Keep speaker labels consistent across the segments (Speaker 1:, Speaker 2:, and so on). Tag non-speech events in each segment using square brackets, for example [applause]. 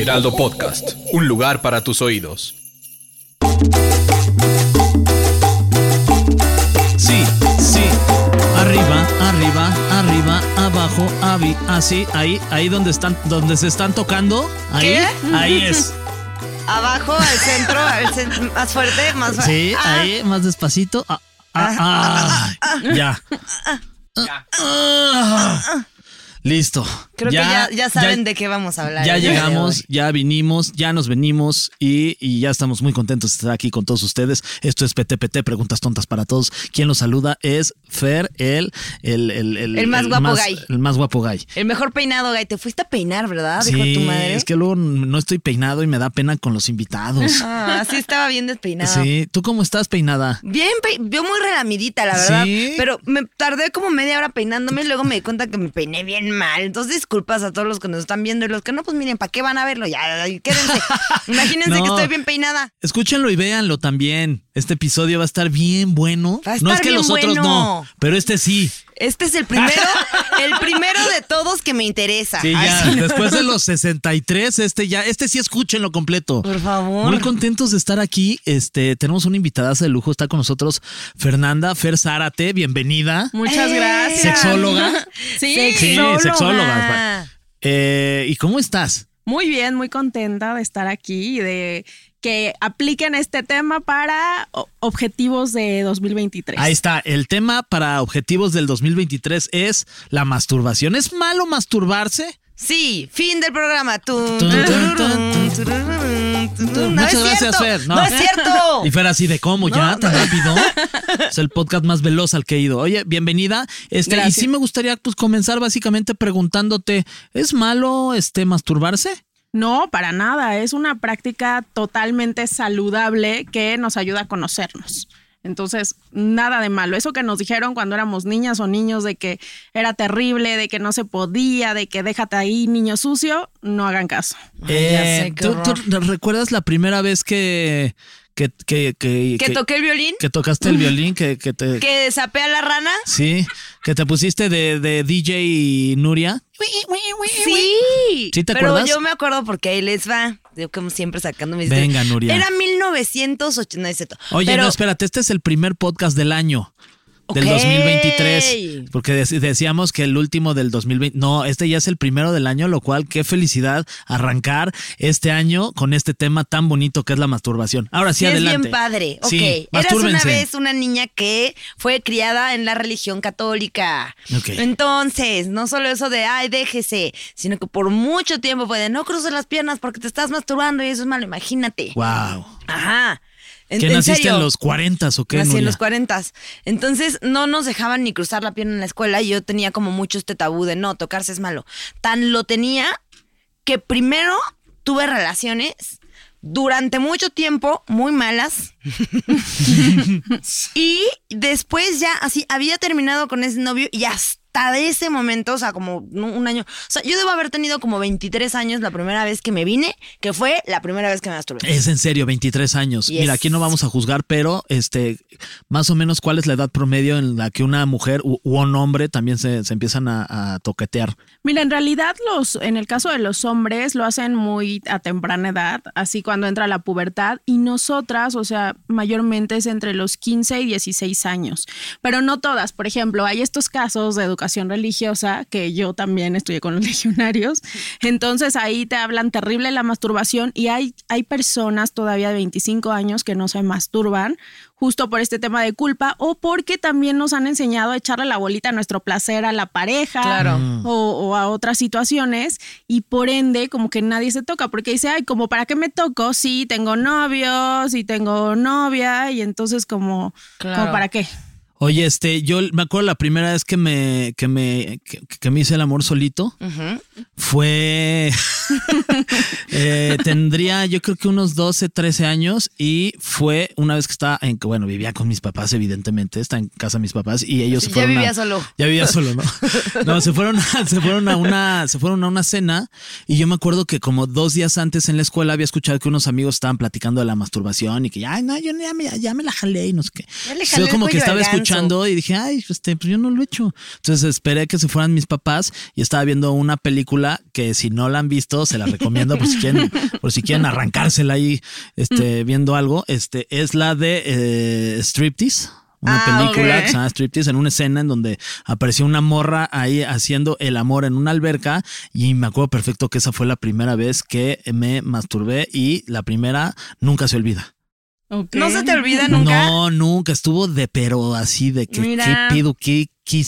Speaker 1: Heraldo Podcast, un lugar para tus oídos.
Speaker 2: Sí, sí. Arriba, arriba, arriba, abajo, avi, así, ahí, ahí donde están, donde se están tocando, ahí,
Speaker 3: ¿Qué?
Speaker 2: ahí es. [laughs]
Speaker 3: Abajo, al centro, al cen- más fuerte, más fuerte.
Speaker 2: Sí,
Speaker 3: Ah,
Speaker 2: ahí, más despacito. Ah, ah, ah, ya. Ah, listo.
Speaker 3: Creo que ya, ya saben de qué vamos a hablar.
Speaker 2: Ya llegamos, ya vinimos, ya nos venimos y, y ya estamos muy contentos de estar aquí con todos ustedes. Esto es PTPT, Preguntas Tontas para Todos. Quien los saluda es Fer, el, el, el,
Speaker 3: El más guapo gay.
Speaker 2: El más guapo gay.
Speaker 3: El mejor peinado, Gay. Te fuiste a peinar, ¿verdad? Dijo
Speaker 2: Sí,
Speaker 3: tu madre.
Speaker 2: es que luego no estoy peinado y me da pena con los invitados. [laughs]
Speaker 3: Ah, sí estaba bien despeinado.
Speaker 2: Sí, ¿tú cómo estás peinada?
Speaker 3: Bien, yo muy relamidita, la verdad.
Speaker 2: ¿Sí?
Speaker 3: Pero me tardé como media hora peinándome y luego me di cuenta que me peiné bien mal. Entonces, disculpas a todos los que nos están viendo y los que no, pues miren, ¿para qué van a verlo? Ya, quédense. [laughs] Imagínense
Speaker 2: No.
Speaker 3: que estoy bien peinada.
Speaker 2: Escúchenlo y véanlo también. Este episodio va a estar bien bueno.
Speaker 3: Va a
Speaker 2: no es que
Speaker 3: bien
Speaker 2: los otros
Speaker 3: bueno.
Speaker 2: no, pero este sí.
Speaker 3: Este es el primero, el primero de todos que me interesa.
Speaker 2: Sí, ya.
Speaker 3: sí.
Speaker 2: Después de los 63, este ya, este sí escúchenlo completo.
Speaker 3: Por favor.
Speaker 2: Muy contentos de estar aquí. Este, tenemos una invitada de lujo. Está con nosotros Fernanda Fer Zárate. Bienvenida.
Speaker 4: Muchas
Speaker 3: ¡Eh!
Speaker 4: gracias.
Speaker 2: Sexóloga.
Speaker 4: Sí,
Speaker 2: Sí,
Speaker 3: Sexóloga.
Speaker 2: sexóloga. Eh, ¿Y cómo estás?
Speaker 4: Muy bien, muy contenta de estar aquí y de que apliquen este tema para objetivos de 2023.
Speaker 2: Ahí está. El tema para objetivos del 2023 es la masturbación. ¿Es malo masturbarse?
Speaker 3: Sí, fin del programa. Tun. No
Speaker 2: Muchas
Speaker 3: es
Speaker 2: gracias,
Speaker 3: cierto,
Speaker 2: Fer.
Speaker 3: No. es cierto. [laughs]
Speaker 2: Y Fer así de cómo, ya, tan rápido. Es el podcast más veloz al que he ido. Oye, bienvenida. Este, y sí me gustaría pues comenzar básicamente preguntándote, ¿es malo este masturbarse?
Speaker 4: No, para nada. Es una práctica totalmente saludable que nos ayuda a conocernos. Entonces, nada de malo. Eso que nos dijeron cuando éramos niñas o niños de que era terrible, de que no se podía, de que déjate ahí, niño sucio, no hagan caso.
Speaker 3: Ay, ya sé, qué
Speaker 2: ¿tú, recuerdas la primera vez que que que que,
Speaker 3: ¿Que toqué el violín?
Speaker 2: que tocaste el violín que, que te
Speaker 3: ¿Que sapé a la rana?
Speaker 2: sí que te pusiste de, de DJ Nuria
Speaker 3: Sí.
Speaker 2: ¿Sí te
Speaker 3: Pero
Speaker 2: acuerdas?
Speaker 3: yo me acuerdo porque ahí les va. Yo como siempre sacando mis...
Speaker 2: Venga, Nuria.
Speaker 3: Era 1980. No es cierto.
Speaker 2: Oye,
Speaker 3: Pero-
Speaker 2: no, espérate, este es el primer podcast del año. Del
Speaker 3: Ok.
Speaker 2: 2023. Porque dec- decíamos que el último del 2020. No, este ya es el primero del año, lo cual qué felicidad arrancar este año con este tema tan bonito que es la masturbación. Ahora sí,
Speaker 3: Sí, es
Speaker 2: adelante.
Speaker 3: bien padre. Ok.
Speaker 2: Sí,
Speaker 3: Eras una vez una niña que fue criada en la religión católica.
Speaker 2: Ok.
Speaker 3: Entonces, no solo eso de, ay, déjese, sino que por mucho tiempo fue de, no cruces las piernas porque te estás masturbando y eso es malo, imagínate.
Speaker 2: Wow.
Speaker 3: Ajá. En,
Speaker 2: ¿Qué
Speaker 3: en
Speaker 2: naciste
Speaker 3: serio.
Speaker 2: en los 40 o qué?
Speaker 3: Nací en los 40. Entonces no nos dejaban ni cruzar la pierna en la escuela y yo tenía como mucho este tabú de no, tocarse es malo. Tan lo tenía que primero tuve relaciones durante mucho tiempo muy malas [laughs] [laughs] y después ya así había terminado con ese novio y hasta de ese momento, o sea, como un un año, o sea, yo debo haber tenido como 23 años la primera vez que me vine, que fue la primera vez que me masturbé.
Speaker 2: Es en serio, 23 años.
Speaker 3: Yes.
Speaker 2: Mira, aquí no vamos a juzgar, pero este, más o menos, ¿cuál es la edad promedio en la que una mujer u, u un hombre también se, se empiezan a, a toquetear?
Speaker 4: Mira, en realidad los, en el caso de los hombres lo hacen muy a temprana edad, así cuando entra la pubertad, y nosotras, o sea, mayormente es entre los 15 y 16 años, pero no todas. Por ejemplo, hay estos casos de educación religiosa que yo también estudié con los [laughs] legionarios, entonces ahí te hablan terrible la masturbación y hay, hay personas todavía de 25 años que no se masturban justo por este tema de culpa o porque también nos han enseñado a echarle la bolita a nuestro placer a la pareja
Speaker 3: Claro.
Speaker 4: o, o a otras situaciones y por ende como que nadie se toca porque dice, ay, como para qué me toco si tengo novios y tengo novia y entonces como,
Speaker 3: Claro.
Speaker 4: como para qué.
Speaker 2: Oye, este, yo me acuerdo la primera vez que me, que me, que, que me hice el amor solito fue, [laughs] eh, tendría yo creo que unos 12, 13 años y fue una vez que estaba en que, bueno, vivía con mis papás, evidentemente, está en casa de mis papás y ellos se
Speaker 3: Ya
Speaker 2: fueron. a-
Speaker 3: vivía solo.
Speaker 2: Ya vivía solo, ¿no? [laughs] No, se fueron, a- se fueron a una, se fueron a una cena y yo me acuerdo que como dos días antes en la escuela había escuchado que unos amigos estaban platicando de la masturbación y que, ay, no, yo ya me, ya me la jalé y no sé qué.
Speaker 3: Ya le
Speaker 2: Yo
Speaker 3: jalé el
Speaker 2: como que estaba
Speaker 3: ganso.
Speaker 2: Escuchando y dije, ay, este, pues yo no lo he hecho. Entonces esperé que se fueran mis papás y estaba viendo una película que si no la han visto, se la recomiendo, pues quieren, [laughs] por si quieren arrancársela ahí, este, viendo algo, este, es la de eh, Striptease. Una
Speaker 3: Ah,
Speaker 2: película
Speaker 3: ok.
Speaker 2: que se llama Striptease en una escena en donde apareció una morra ahí haciendo el amor en una alberca y me acuerdo perfecto que esa fue la primera vez que me masturbé y la primera nunca se olvida.
Speaker 3: ¿No se te olvida nunca?
Speaker 2: No, nunca. Estuvo de pero así de que
Speaker 3: Mira.
Speaker 2: qué pido, qué, qué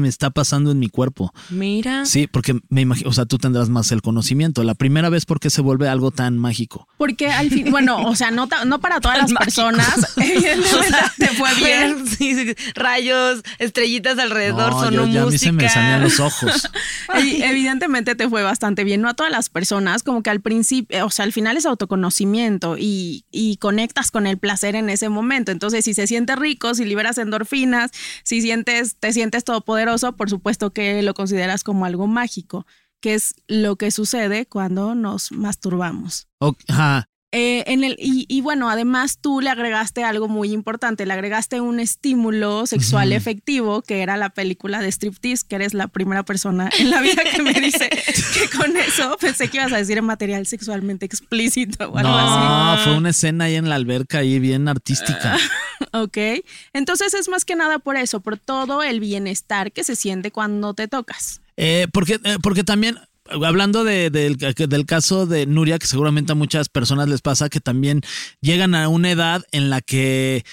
Speaker 2: me está pasando en mi cuerpo.
Speaker 3: Mira.
Speaker 2: Sí, porque me imagino, o sea, tú tendrás más el conocimiento. La primera vez porque se vuelve algo tan mágico.
Speaker 4: Porque al fin, bueno, o sea, no, no para todas las
Speaker 3: Mágico.
Speaker 4: personas, [laughs] evidentemente te fue bien.
Speaker 3: Sí, sí, rayos, estrellitas alrededor,
Speaker 2: No,
Speaker 3: sonó
Speaker 2: yo- ya a mí se me salían los ojos. [laughs]
Speaker 4: Evi- Evidentemente te fue bastante bien. No a todas las personas, como que al principio, o sea, al final es autoconocimiento y, y conectas con el placer en ese momento. Entonces, si se siente rico, si liberas endorfinas, si sientes, te sientes todopoderoso, por supuesto que lo consideras como algo mágico, que es lo que sucede cuando nos masturbamos. Eh, en el, y, y bueno, además tú le agregaste algo muy importante, le agregaste un estímulo sexual efectivo, que era la película de Striptease, que eres la primera persona en la vida que me dice [laughs] que con eso pensé que ibas a decir material sexualmente explícito o algo
Speaker 2: No, fue una escena ahí en la alberca ahí bien artística.
Speaker 4: así. [laughs] Ok. Entonces es más que nada por eso, por todo el bienestar que se siente cuando te tocas.
Speaker 2: Eh, porque, eh, porque también, hablando de- del, del caso de Nuria, que seguramente a muchas personas les pasa que también llegan a una edad en la que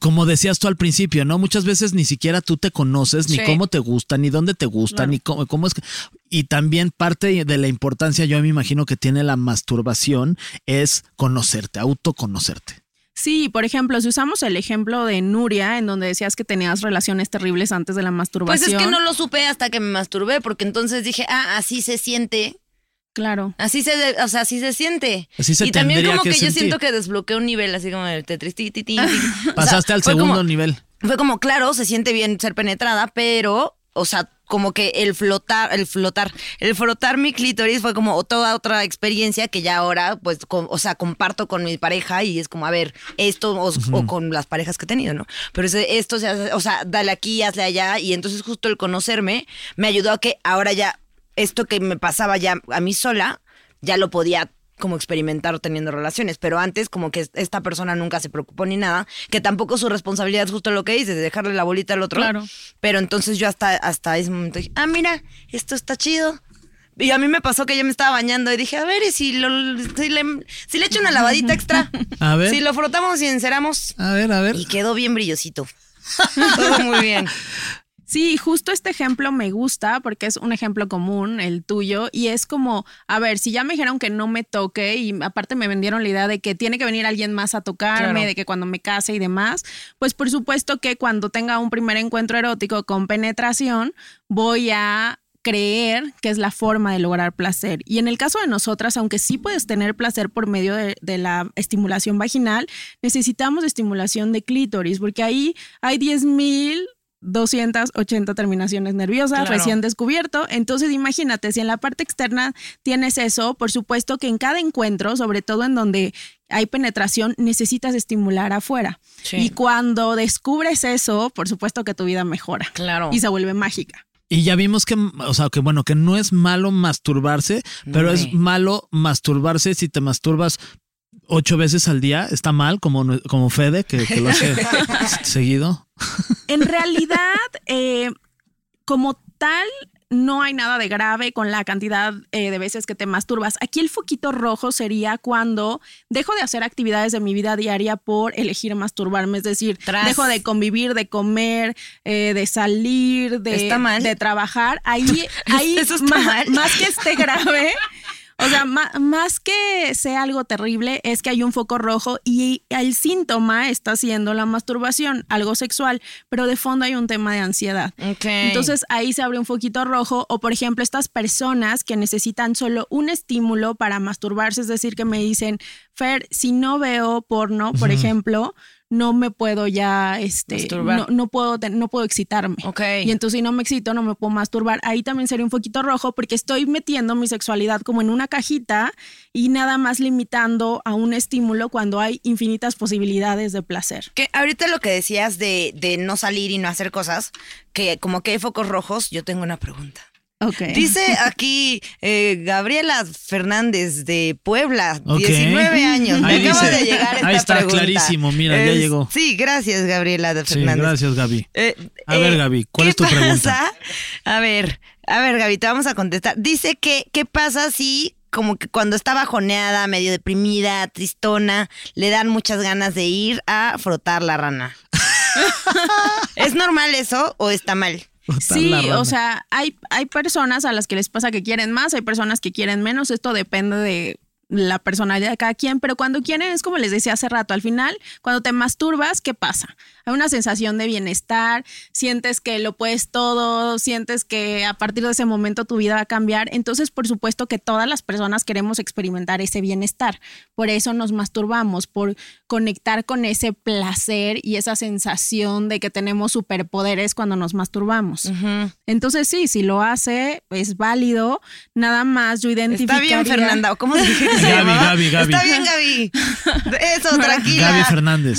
Speaker 2: como decías tú al principio, ¿no? Muchas veces ni siquiera tú te conoces, ni
Speaker 3: Sí.
Speaker 2: cómo te gusta, ni dónde te gusta,
Speaker 4: Claro.
Speaker 2: ni cómo, cómo es que... Y también parte de la importancia, yo me imagino que tiene la masturbación, es conocerte, autoconocerte.
Speaker 4: Sí, por ejemplo, si usamos el ejemplo de Nuria, en donde decías que tenías relaciones terribles antes de la
Speaker 3: Pues
Speaker 4: masturbación.
Speaker 3: es que no lo supe hasta que me masturbé, porque entonces dije, ah, así se siente.
Speaker 4: Claro.
Speaker 3: Así se, o sea, así se siente.
Speaker 2: Así se
Speaker 3: y también como
Speaker 2: que
Speaker 3: que, yo siento que desbloqueó un nivel así como el tetris. ti, ti, ti, ti. [laughs] O sea,
Speaker 2: Pasaste al segundo
Speaker 3: como-
Speaker 2: nivel.
Speaker 3: Fue como, claro, se siente bien ser penetrada, pero, o sea, como que el flotar, el flotar, el frotar mi clítoris fue como toda otra experiencia que ya ahora, pues, con- o sea, comparto con mi pareja y es como, a ver, esto, o, o con las parejas que he tenido, ¿no? Pero ese- esto, se hace- o sea, dale aquí, hazle allá, y entonces justo el conocerme me ayudó a que ahora ya, esto que me pasaba ya a mí sola, ya lo podía como experimentar teniendo relaciones, pero antes como que esta persona nunca se preocupó ni nada, que tampoco su responsabilidad es justo lo que dices, de dejarle la bolita al otro.
Speaker 4: Claro.
Speaker 3: Pero entonces yo hasta, hasta ese momento dije, ah, mira, esto está chido. Y a mí me pasó que yo me estaba bañando y dije, a ver, y si, lo, si, le, si le echo una lavadita [laughs] extra,
Speaker 2: A ver.
Speaker 3: si lo frotamos y enceramos,
Speaker 2: A ver, a ver.
Speaker 3: y quedó bien brillosito. [laughs] Todo muy bien.
Speaker 4: Sí, justo este ejemplo me gusta porque es un ejemplo común, el tuyo, y es como, a ver, si ya me dijeron que no me toque y aparte me vendieron la idea de que tiene que venir alguien más a tocarme,
Speaker 3: Claro.
Speaker 4: de que cuando me case y demás, pues por supuesto que cuando tenga un primer encuentro erótico con penetración, voy a creer que es la forma de lograr placer. Y en el caso de nosotras, aunque sí puedes tener placer por medio de, de la estimulación vaginal, necesitamos estimulación de clítoris, porque ahí hay 10.000 280 terminaciones nerviosas
Speaker 3: Claro.
Speaker 4: recién descubierto. Entonces, imagínate, si en la parte externa tienes eso, por supuesto que en cada encuentro, sobre todo en donde hay penetración, necesitas estimular afuera.
Speaker 3: Sí.
Speaker 4: Y cuando descubres eso, por supuesto que tu vida mejora
Speaker 3: Claro.
Speaker 4: y se vuelve mágica.
Speaker 2: Y ya vimos que, o sea, que bueno, que no es malo masturbarse, pero es malo masturbarse si te masturbas ocho veces al día. Está mal, como, como Fede, que, que lo hace [laughs] seguido.
Speaker 4: En realidad, eh, como tal, no hay nada de grave con la cantidad eh, de veces que te masturbas. Aquí el foquito rojo sería cuando dejo de hacer actividades de mi vida diaria por elegir masturbarme. Es decir,
Speaker 3: Tras.
Speaker 4: dejo de convivir, de comer, eh, de salir, de, trabajar. Ahí, [laughs] ahí
Speaker 3: Eso está
Speaker 4: ma-
Speaker 3: mal.
Speaker 4: más que esté grave. O sea, más que sea algo terrible, es que hay un foco rojo y el síntoma está siendo la masturbación, algo sexual, pero de fondo hay un tema de ansiedad. Entonces ahí se abre un foquito rojo o por ejemplo estas personas que necesitan solo un estímulo para masturbarse, es decir, que me dicen, Fer, si no veo porno, por ejemplo, no me puedo ya, este,
Speaker 3: Masturbar.
Speaker 4: no, no puedo, no puedo excitarme.
Speaker 3: Ok.
Speaker 4: Y entonces si no me excito, no me puedo masturbar. Ahí también sería un foquito rojo porque estoy metiendo mi sexualidad como en una cajita y nada más limitando a un estímulo cuando hay infinitas posibilidades de placer.
Speaker 3: Que ahorita lo que decías de, de no salir y no hacer cosas, que como que hay focos rojos, yo tengo una pregunta. Dice [laughs] aquí eh, Gabriela Fernández de Puebla,
Speaker 2: Ok.
Speaker 3: 19 años. Me
Speaker 2: Ahí
Speaker 3: acaba
Speaker 2: dice.
Speaker 3: de llegar esta
Speaker 2: Ahí está,
Speaker 3: pregunta.
Speaker 2: clarísimo, mira, ya llegó.
Speaker 3: Sí, gracias Gabriela de
Speaker 2: Sí,
Speaker 3: Fernández.
Speaker 2: gracias, Gaby.
Speaker 3: Eh,
Speaker 2: A ver, Gaby, ¿cuál
Speaker 3: ¿qué
Speaker 2: es tu pregunta?
Speaker 3: A ver, a ver, Gaby, te vamos a contestar. Dice que, ¿qué pasa si como que cuando está bajoneada, medio deprimida, tristona, le dan muchas ganas de ir a frotar la rana? [laughs] ¿Es normal eso o está mal? [laughs]
Speaker 4: Sí, o sea, hay, hay personas a las que les pasa que quieren más, hay personas que quieren menos, esto depende de la personalidad de cada quien, pero cuando quieren es como les decía hace rato, al final, cuando te masturbas, ¿qué pasa? Hay una sensación de bienestar, sientes que lo puedes todo, sientes que a partir de ese momento tu vida va a cambiar, entonces por supuesto que todas las personas queremos experimentar ese bienestar, por eso nos masturbamos, por conectar con ese placer y esa sensación de que tenemos superpoderes cuando nos masturbamos. Entonces sí, si lo hace, es válido. Nada más yo
Speaker 3: Está
Speaker 4: identificaría...
Speaker 3: bien, Fernanda. ¿o ¿Cómo dije se
Speaker 2: Gaby? Gaby, Gaby.
Speaker 3: Está bien, Gaby. Eso, tranquila.
Speaker 2: Gaby Fernández.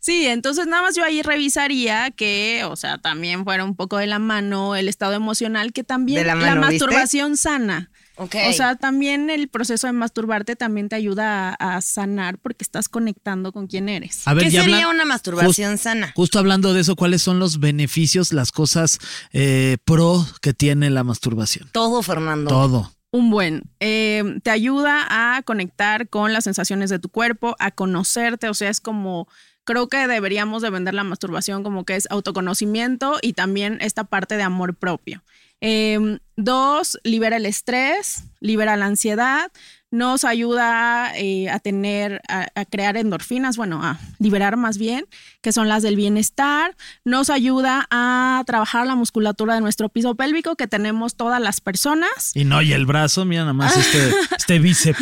Speaker 4: Sí, entonces nada más yo ahí revisaría que, o sea, también fuera un poco de la mano el estado emocional, que también
Speaker 3: la mano,
Speaker 4: la
Speaker 3: ¿viste?
Speaker 4: masturbación sana.
Speaker 3: Ok.
Speaker 4: O sea, también el proceso de masturbarte también te ayuda a, a sanar porque estás conectando con quién eres.
Speaker 2: A ver,
Speaker 3: ¿Qué sería
Speaker 2: habla-
Speaker 3: una masturbación sana?
Speaker 2: Justo hablando de eso, ¿cuáles son los beneficios, las cosas eh, pro que tiene la masturbación?
Speaker 3: Todo, Fernando.
Speaker 2: Todo.
Speaker 4: Un buen, eh, te ayuda a conectar con las sensaciones de tu cuerpo, a conocerte, o sea, es como, creo que deberíamos de vender la masturbación como que es autoconocimiento y también esta parte de amor propio. Eh, dos, libera el estrés, libera la ansiedad, nos ayuda eh, a tener, a, a crear endorfinas, bueno, a liberar más bien, que son las del bienestar, nos ayuda a trabajar la musculatura de nuestro piso pélvico que tenemos todas las personas.
Speaker 2: Y no, y el brazo, mira nada más este, [laughs] este bíceps.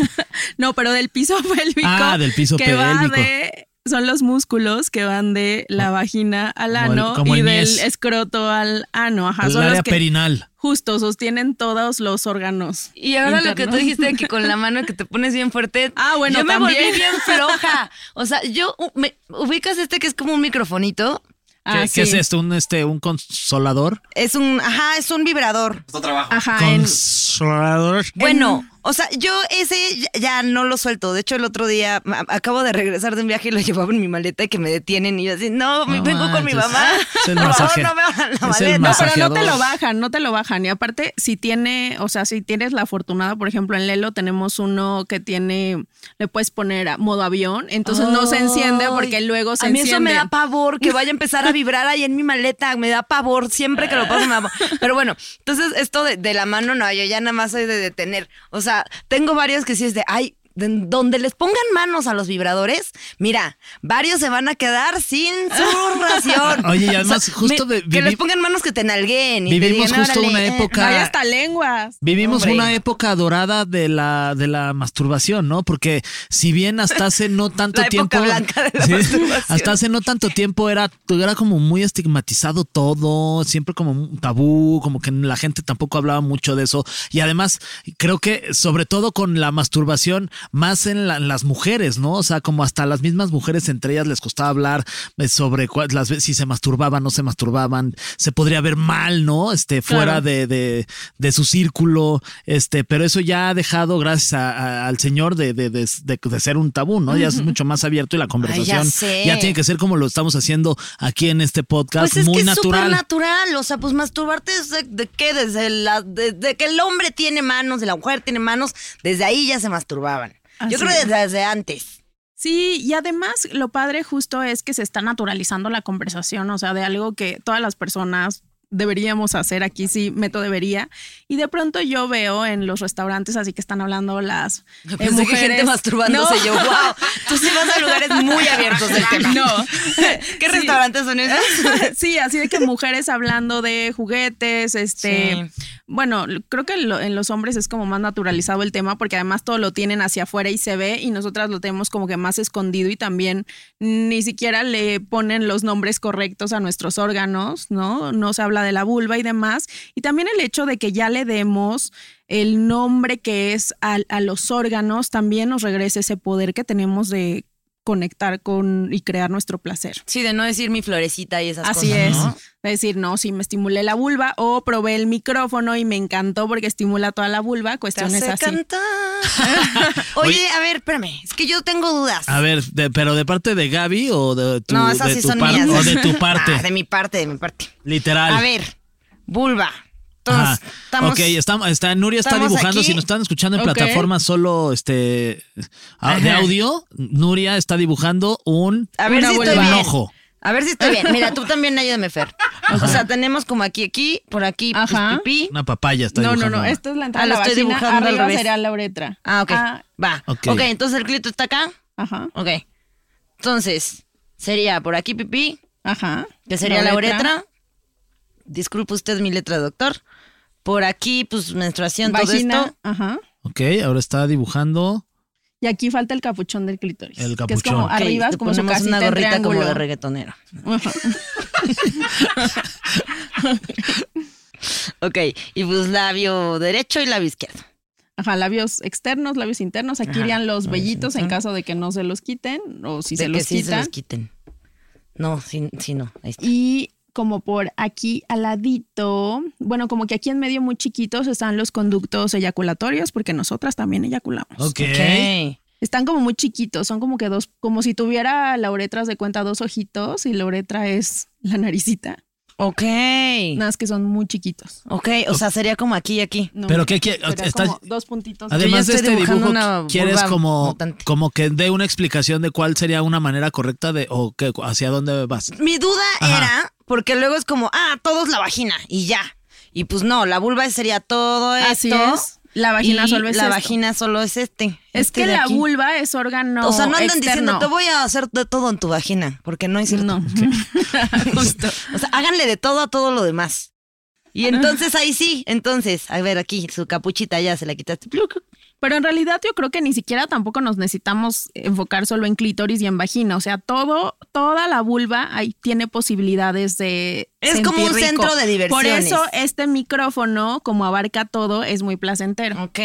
Speaker 4: No, pero del piso pélvico.
Speaker 2: Ah, del piso
Speaker 4: que va
Speaker 2: pélvico.
Speaker 4: de- son los músculos que van de la vagina al
Speaker 2: Como el-
Speaker 4: ano
Speaker 2: como
Speaker 4: y
Speaker 2: el
Speaker 4: del
Speaker 2: mies.
Speaker 4: escroto al ano. Ajá,
Speaker 2: el
Speaker 4: son
Speaker 2: área
Speaker 4: los que
Speaker 2: perinal.
Speaker 4: justo sostienen todos los órganos.
Speaker 3: Y ahora lo que tú dijiste de que con la [laughs] mano que te pones bien fuerte.
Speaker 4: Ah, bueno,
Speaker 3: Yo me
Speaker 4: también.
Speaker 3: volví bien floja. [laughs] O sea, yo me, ubicas este que es como un microfonito.
Speaker 2: ¿Qué,
Speaker 4: Ah,
Speaker 2: qué es
Speaker 4: sí.
Speaker 2: esto? ¿Un, este, un consolador?
Speaker 3: Es un, ajá, es un vibrador.
Speaker 4: Ajá, en-
Speaker 2: Consolador.
Speaker 3: Bueno, o sea, yo ese ya, ya no lo suelto. De hecho, el otro día a- acabo de regresar de un viaje y lo llevaba en mi maleta y que me detienen y yo así, no, me
Speaker 2: No
Speaker 3: vengo con mi mamá. [laughs]
Speaker 2: Es el [laughs]
Speaker 3: Por favor, no me abran la maleta.
Speaker 4: No, pero no te lo bajan, no te lo bajan. Y aparte, si tiene, o sea, si tienes la afortunada, por ejemplo, en Lelo tenemos uno que tiene, le puedes poner a modo avión, entonces no se enciende porque luego se
Speaker 3: A mí
Speaker 4: enciende.
Speaker 3: eso me da pavor, que vaya a empezar a [laughs] vibrar ahí en mi maleta. Me da pavor siempre que lo paso. Me da pavor. Pero bueno, entonces esto de, de la mano, no, yo ya nada más soy de detener. O sea, tengo varios que sí es de, ay, donde les pongan manos a los vibradores, mira, varios se van a quedar sin su ración. [laughs]
Speaker 2: Oye, y además, justo de-
Speaker 3: que les pongan manos que te nalguen. Y te
Speaker 2: Vivimos
Speaker 3: digan,
Speaker 2: justo
Speaker 3: "Órale,
Speaker 2: una
Speaker 3: eh".
Speaker 2: época-
Speaker 4: Hay hasta lenguas.
Speaker 2: Vivimos
Speaker 3: Hombre.
Speaker 2: una época dorada de la, de la masturbación, ¿no? Porque si bien hasta hace no [laughs] tanto
Speaker 3: La época
Speaker 2: tiempo.
Speaker 3: blanca de la
Speaker 2: Sí,
Speaker 3: masturbación.
Speaker 2: hasta hace no tanto tiempo era, era como muy estigmatizado todo, siempre como un tabú, como que la gente tampoco hablaba mucho de eso. Y además, creo que sobre todo con la masturbación, más en, la- en las mujeres, ¿no? O sea, como hasta las mismas mujeres entre ellas les costaba hablar eh, sobre cuál- las, si se masturbaban, no se masturbaban, se podría ver mal, ¿no? Este, fuera
Speaker 4: Claro.
Speaker 2: de, de, de su círculo, este, pero eso ya ha dejado, gracias a- a- al Señor, de, de, de, de- de ser un tabú, ¿no? Ya es mucho más abierto y la conversación
Speaker 3: sé.
Speaker 2: ya tiene que ser como lo estamos haciendo aquí en este podcast,
Speaker 3: Pues es
Speaker 2: muy
Speaker 3: que es
Speaker 2: natural.
Speaker 3: súper natural. O sea, pues masturbarte es de, de qué? Desde, la, desde que el hombre tiene manos y la mujer tiene manos, desde ahí ya se masturbaban.
Speaker 4: Así
Speaker 3: Yo creo desde, desde antes.
Speaker 4: Sí, y además lo padre justo es que se está naturalizando la conversación, o sea, de algo que todas las personas deberíamos hacer aquí, sí, meto debería. Y de pronto yo veo en los restaurantes así que están hablando las eh,
Speaker 3: Pensé que
Speaker 4: mujeres.
Speaker 3: gente masturbándose
Speaker 4: No.
Speaker 3: yo, wow, tú sí vas a lugares muy abiertos del tema.
Speaker 4: No. [laughs]
Speaker 3: ¿Qué
Speaker 4: Sí.
Speaker 3: restaurantes son esos? [laughs]
Speaker 4: sí, así de que mujeres hablando de juguetes, este, bueno, creo que lo- en los hombres es como más naturalizado el tema porque además todo lo tienen hacia afuera y se ve y nosotras lo tenemos como que más escondido y también ni siquiera le ponen los nombres correctos a nuestros órganos, ¿no? No se habla de la vulva y demás. Y también el hecho de que ya le demos el nombre que es al- a, los órganos también nos regresa ese poder que tenemos de conectar con y crear nuestro placer.
Speaker 3: Sí, de no decir mi florecita y esas
Speaker 4: Así
Speaker 3: cosas.
Speaker 4: es.
Speaker 3: ¿no?
Speaker 4: De decir, no, sí, me estimulé la vulva o probé el micrófono y me encantó porque estimula toda la vulva.
Speaker 3: Te
Speaker 4: Cuestiones
Speaker 3: hace
Speaker 4: así.
Speaker 3: cantar. [laughs] Oye, a ver, espérame. Es que yo tengo dudas.
Speaker 2: A ver, de- pero de parte de Gaby o de tu,
Speaker 3: no, esas
Speaker 2: de
Speaker 3: sí
Speaker 2: tu
Speaker 3: son mías.
Speaker 2: o de tu [laughs] parte.
Speaker 3: Ah, de mi parte, de mi parte.
Speaker 2: Literal.
Speaker 3: A ver, vulva. Estamos.
Speaker 2: ok, estamos, está, Nuria está dibujando.
Speaker 3: aquí.
Speaker 2: Si nos están escuchando en
Speaker 4: Ok.
Speaker 2: plataformas solo este de audio, Nuria está dibujando un,
Speaker 3: A ver si estoy bien.
Speaker 2: ojo.
Speaker 3: A ver si estoy bien. Mira, tú también ayúdame, Fer. O sea, tenemos como aquí, aquí, por aquí, pues,
Speaker 4: Ajá.
Speaker 3: pipí.
Speaker 2: Una papaya está
Speaker 4: No, no,
Speaker 2: dibujando.
Speaker 4: no. Esta es la entrada
Speaker 3: Ah,
Speaker 4: de
Speaker 3: lo
Speaker 4: la
Speaker 3: estoy dibujando al
Speaker 4: Arriba
Speaker 3: revés.
Speaker 4: sería la uretra.
Speaker 3: Ah, ok.
Speaker 4: Ah,
Speaker 3: Va.
Speaker 2: Ok.
Speaker 3: ok, entonces el clítoris está acá.
Speaker 4: ajá,
Speaker 3: Ok. Entonces, sería por aquí pipí,
Speaker 4: ajá.
Speaker 3: que sería la uretra. Disculpe usted mi letra, doctor. Por aquí, pues, menstruación,
Speaker 4: Vagina,
Speaker 3: todo esto.
Speaker 4: ajá.
Speaker 2: Ok, ahora está dibujando.
Speaker 4: Y aquí falta el capuchón del clítoris.
Speaker 2: El
Speaker 4: Que es
Speaker 2: capuchón.
Speaker 4: como
Speaker 2: Ok,
Speaker 4: arriba, es como su casita
Speaker 3: una
Speaker 4: en
Speaker 3: gorrita como de reggaetonero. Ok, y pues labio derecho y labio izquierdo.
Speaker 4: Ajá, labios externos, labios internos. Aquí
Speaker 3: Ajá,
Speaker 4: irían los vellitos en caso de que no se los quiten o si
Speaker 3: de
Speaker 4: se
Speaker 3: que
Speaker 4: los
Speaker 3: sí se
Speaker 4: quitan.
Speaker 3: los quiten. No, sí, sí, no. Ahí está.
Speaker 4: Y como por aquí al ladito, bueno, como que aquí en medio muy chiquitos están los conductos eyaculatorios, porque nosotras también eyaculamos.
Speaker 2: Ok.
Speaker 3: Ok.
Speaker 4: Están como muy chiquitos, son como que dos, como si tuviera la uretra de cuenta dos ojitos y la uretra es la naricita.
Speaker 3: Ok.
Speaker 4: Nada más que son muy chiquitos.
Speaker 3: Ok, o sea, sería como aquí y aquí.
Speaker 4: No,
Speaker 2: Pero ¿qué quiere?
Speaker 4: sería
Speaker 2: Está-
Speaker 4: como dos puntitos.
Speaker 2: Además de este dibujo,
Speaker 3: una
Speaker 2: ¿quieres como,
Speaker 3: mutante.
Speaker 2: como que dé una explicación de cuál sería una manera correcta de o qué, hacia dónde vas?
Speaker 3: Mi duda
Speaker 2: Ajá.
Speaker 3: era, porque luego es como, ah, todo es la vagina y ya. Y pues no, la vulva sería todo esto.
Speaker 4: Es. La vagina
Speaker 3: y
Speaker 4: solo es
Speaker 3: La
Speaker 4: esto.
Speaker 3: vagina solo es este.
Speaker 4: Es
Speaker 3: este
Speaker 4: que la
Speaker 3: aquí.
Speaker 4: vulva es órgano
Speaker 3: O sea, no andan diciendo, te voy a hacer de todo en tu vagina, porque no es cierto.
Speaker 4: No. [laughs] Justo.
Speaker 3: O sea, háganle de todo a todo lo demás. Y entonces ahí sí, entonces, a ver aquí, su capuchita ya se la quitaste.
Speaker 4: Pero en realidad yo creo que ni siquiera tampoco nos necesitamos enfocar solo en clítoris y en vagina. O sea, todo, toda la vulva ahí tiene posibilidades de.
Speaker 3: Es como un
Speaker 4: rico.
Speaker 3: centro de
Speaker 4: Por
Speaker 3: diversiones.
Speaker 4: eso este micrófono, como abarca todo, es muy placentero.
Speaker 3: Ok.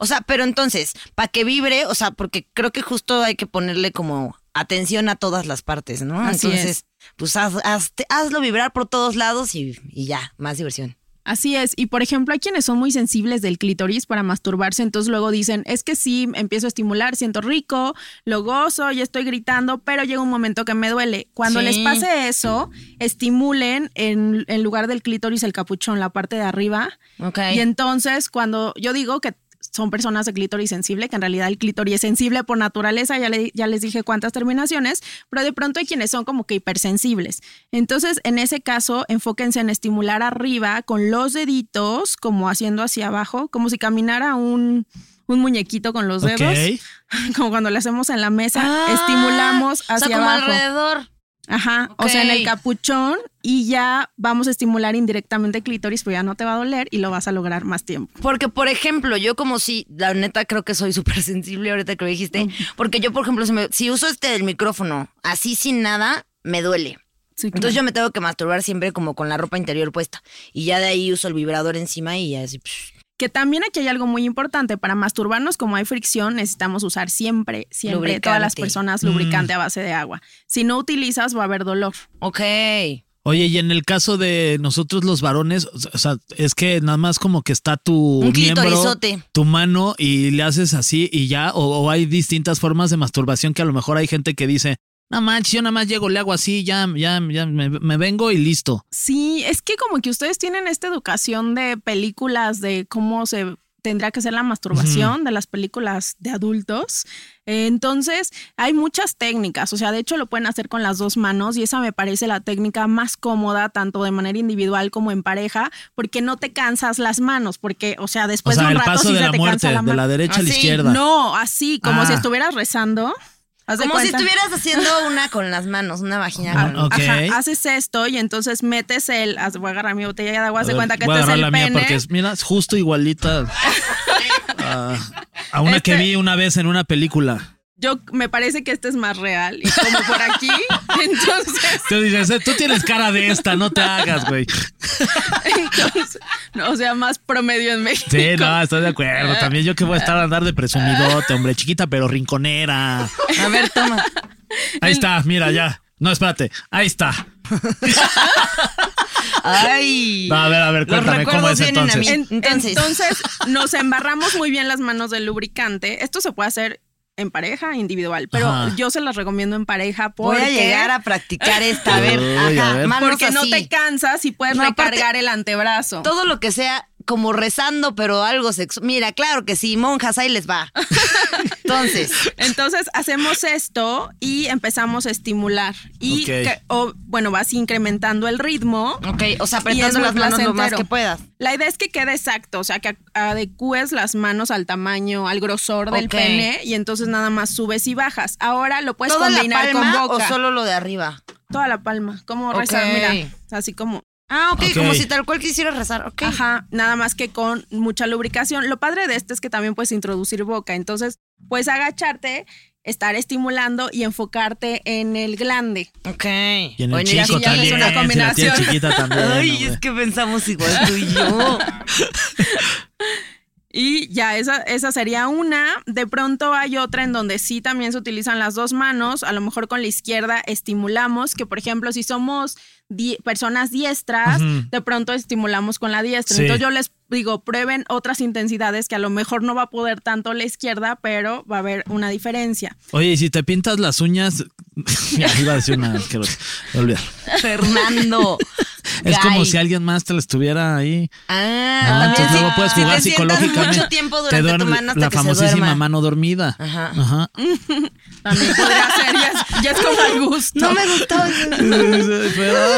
Speaker 3: O sea, pero entonces, para que vibre, o sea, porque creo que justo hay que ponerle como atención a todas las partes, ¿no?
Speaker 4: Así
Speaker 3: entonces, pues haz- hazlo vibrar por todos lados y, y ya, más diversión.
Speaker 4: Así es. Y por ejemplo, hay quienes son muy sensibles del clítoris para masturbarse, entonces luego dicen, es que sí, empiezo a estimular, siento rico, lo gozo, ya estoy gritando, pero llega un momento que me duele. Cuando
Speaker 3: Sí.
Speaker 4: les pase eso, estimulen en, en lugar del clítoris el capuchón, la parte de arriba.
Speaker 3: Ok.
Speaker 4: Y entonces, cuando yo digo que son personas de clítoris sensible, que en realidad el clítoris es sensible por naturaleza, ya, le- ya les dije cuántas terminaciones, pero de pronto hay quienes son como que hipersensibles. Entonces, en ese caso, enfóquense en estimular arriba con los deditos, como haciendo hacia abajo, como si caminara un, un muñequito con los dedos, [laughs] como cuando le hacemos en la mesa,
Speaker 3: Ah,
Speaker 4: estimulamos
Speaker 3: o sea,
Speaker 4: hacia
Speaker 3: como
Speaker 4: abajo.
Speaker 3: alrededor.
Speaker 4: Ajá, o sea, en el capuchón y ya vamos a estimular indirectamente el clítoris, pero ya no te va a doler y lo vas a lograr más tiempo.
Speaker 3: Porque, por ejemplo, yo como si, la neta creo que soy súper sensible ahorita que lo dijiste, porque yo, por ejemplo, si, me- si uso este del micrófono así sin nada, me duele.
Speaker 4: Sí,
Speaker 3: Entonces yo me tengo que masturbar siempre como con la ropa interior puesta. Y ya de ahí uso el vibrador encima y ya así. psh.
Speaker 4: Que también aquí hay algo muy importante. Para masturbarnos, como hay fricción, necesitamos usar siempre, siempre,
Speaker 3: Lubricante.
Speaker 4: todas las personas, lubricante a base de agua. Si no utilizas, va a haber dolor.
Speaker 3: Ok.
Speaker 2: Oye, y en el caso de nosotros los varones, o sea, es que nada más como que está tu
Speaker 3: Un
Speaker 2: miembro, tu mano y le haces así y ya, o, o hay distintas formas de masturbación que a lo mejor hay gente que dice, no manches, yo nada más llego, le hago así, ya, ya, ya me, me vengo y listo.
Speaker 4: Sí, es que como que ustedes tienen esta educación de películas de cómo se tendrá que ser la masturbación de las películas de adultos. Entonces, hay muchas técnicas, o sea, de hecho lo pueden hacer con las dos manos y esa me parece la técnica más cómoda, tanto de manera individual como en pareja, porque no te cansas las manos, porque, o sea,
Speaker 2: O
Speaker 4: después
Speaker 2: sea,
Speaker 4: de un
Speaker 2: el
Speaker 4: rato
Speaker 2: paso
Speaker 4: sí
Speaker 2: de
Speaker 4: se
Speaker 2: la
Speaker 4: te
Speaker 2: muerte,
Speaker 4: cansa la
Speaker 2: de
Speaker 4: mano.
Speaker 2: la derecha a la
Speaker 3: Así,
Speaker 2: izquierda.
Speaker 4: No, así, como
Speaker 2: Ah.
Speaker 4: si estuvieras rezando. Haz
Speaker 3: Como si estuvieras haciendo una con las manos, una vagina
Speaker 2: Ah,
Speaker 3: con
Speaker 2: ok.
Speaker 4: Ajá, haces esto y entonces metes el. Voy a agarrar mi botella de agua, haz de cuenta que
Speaker 2: voy a
Speaker 4: este es el
Speaker 2: la
Speaker 4: pene.
Speaker 2: mía porque es, mira, es justo igualita [laughs] a, a una que
Speaker 4: Este-
Speaker 2: vi una vez en una película.
Speaker 4: Yo me parece que este es más real y como por aquí, [laughs] entonces,
Speaker 2: Tú dices, "Eh, tú tienes cara de esta, no te hagas, güey.
Speaker 4: entonces, no, o sea, más promedio en México.
Speaker 2: Sí, no, estoy de acuerdo. También yo que voy a estar a andar de presumidote, hombre, chiquita pero rinconera.
Speaker 3: A ver, toma.
Speaker 2: Ahí está, mira, ya. No, espérate, ahí está.
Speaker 3: Ay.
Speaker 2: No, a ver, a ver, cuéntame cómo es entonces.
Speaker 4: En-
Speaker 3: Entonces.
Speaker 4: entonces. nos embarramos muy bien las manos del lubricante. Esto se puede hacer en pareja, individual, pero
Speaker 2: Ajá.
Speaker 4: yo se las recomiendo en pareja
Speaker 3: Voy
Speaker 4: porque
Speaker 3: a llegar a practicar esta. A ver,
Speaker 2: Uy, a
Speaker 3: ajá,
Speaker 2: ver.
Speaker 3: manos
Speaker 4: porque no te cansas y puedes
Speaker 3: No, aparte-
Speaker 4: recargar el antebrazo.
Speaker 3: Todo lo que sea como rezando, pero algo sexual. Mira, claro que sí, monjas, ahí les va. [laughs] Entonces,
Speaker 4: Entonces hacemos esto y empezamos a estimular. Y
Speaker 2: Ok.
Speaker 4: que- o, bueno, vas incrementando el ritmo.
Speaker 3: ok, o sea, apretando las manos lo más que puedas.
Speaker 4: La idea es que quede exacto, o sea, que adecúes las manos al tamaño, al grosor del pene y entonces nada más subes y bajas. Ahora lo puedes
Speaker 3: ¿Toda la
Speaker 4: combinar con
Speaker 3: palma
Speaker 4: boca.
Speaker 3: o solo lo de arriba?
Speaker 4: Toda la palma, como rezar, mira, así como
Speaker 3: Ah, ok,
Speaker 2: Ok.
Speaker 3: como si tal cual quisieras rezar. Ok.
Speaker 4: Ajá, nada más que con mucha lubricación. Lo padre de este es que también puedes introducir boca, entonces puedes agacharte, estar estimulando y enfocarte en el glande.
Speaker 3: Ok.
Speaker 2: Y en el
Speaker 3: Oye,
Speaker 2: chico
Speaker 4: ya es
Speaker 2: también.
Speaker 4: una
Speaker 2: si la tienes
Speaker 4: combinación.
Speaker 2: chiquita también. [laughs]
Speaker 3: Ay, es que pensamos igual tú y yo. [laughs]
Speaker 4: Y ya, esa, esa sería una. De pronto hay otra en donde sí también se utilizan las dos manos. A lo mejor con la izquierda estimulamos, que por ejemplo, si somos di- personas diestras, de pronto estimulamos con la diestra.
Speaker 2: Sí.
Speaker 4: Entonces yo les digo, prueben otras intensidades que a lo mejor no va a poder tanto la izquierda, pero va a haber una diferencia.
Speaker 2: Oye, y si te pintas las uñas, [laughs] iba a decir una asquerosa. Olvidar.
Speaker 3: Fernando.
Speaker 2: Es como si alguien más te la estuviera ahí.
Speaker 3: Ah,
Speaker 2: Ah, entonces
Speaker 3: si-
Speaker 2: luego puedes
Speaker 3: si
Speaker 2: jugar
Speaker 3: te sientas
Speaker 2: psicológicamente.
Speaker 3: mucho tiempo
Speaker 2: Te
Speaker 3: durante tu
Speaker 2: duerme
Speaker 3: mano hasta
Speaker 2: la
Speaker 3: que se
Speaker 2: famosísima
Speaker 3: duerma.
Speaker 2: mano dormida.
Speaker 3: Ajá.
Speaker 2: Ajá. [laughs]
Speaker 4: También podría ser, ya es, ya es como al gusto.
Speaker 3: No me gustó.
Speaker 2: Pero,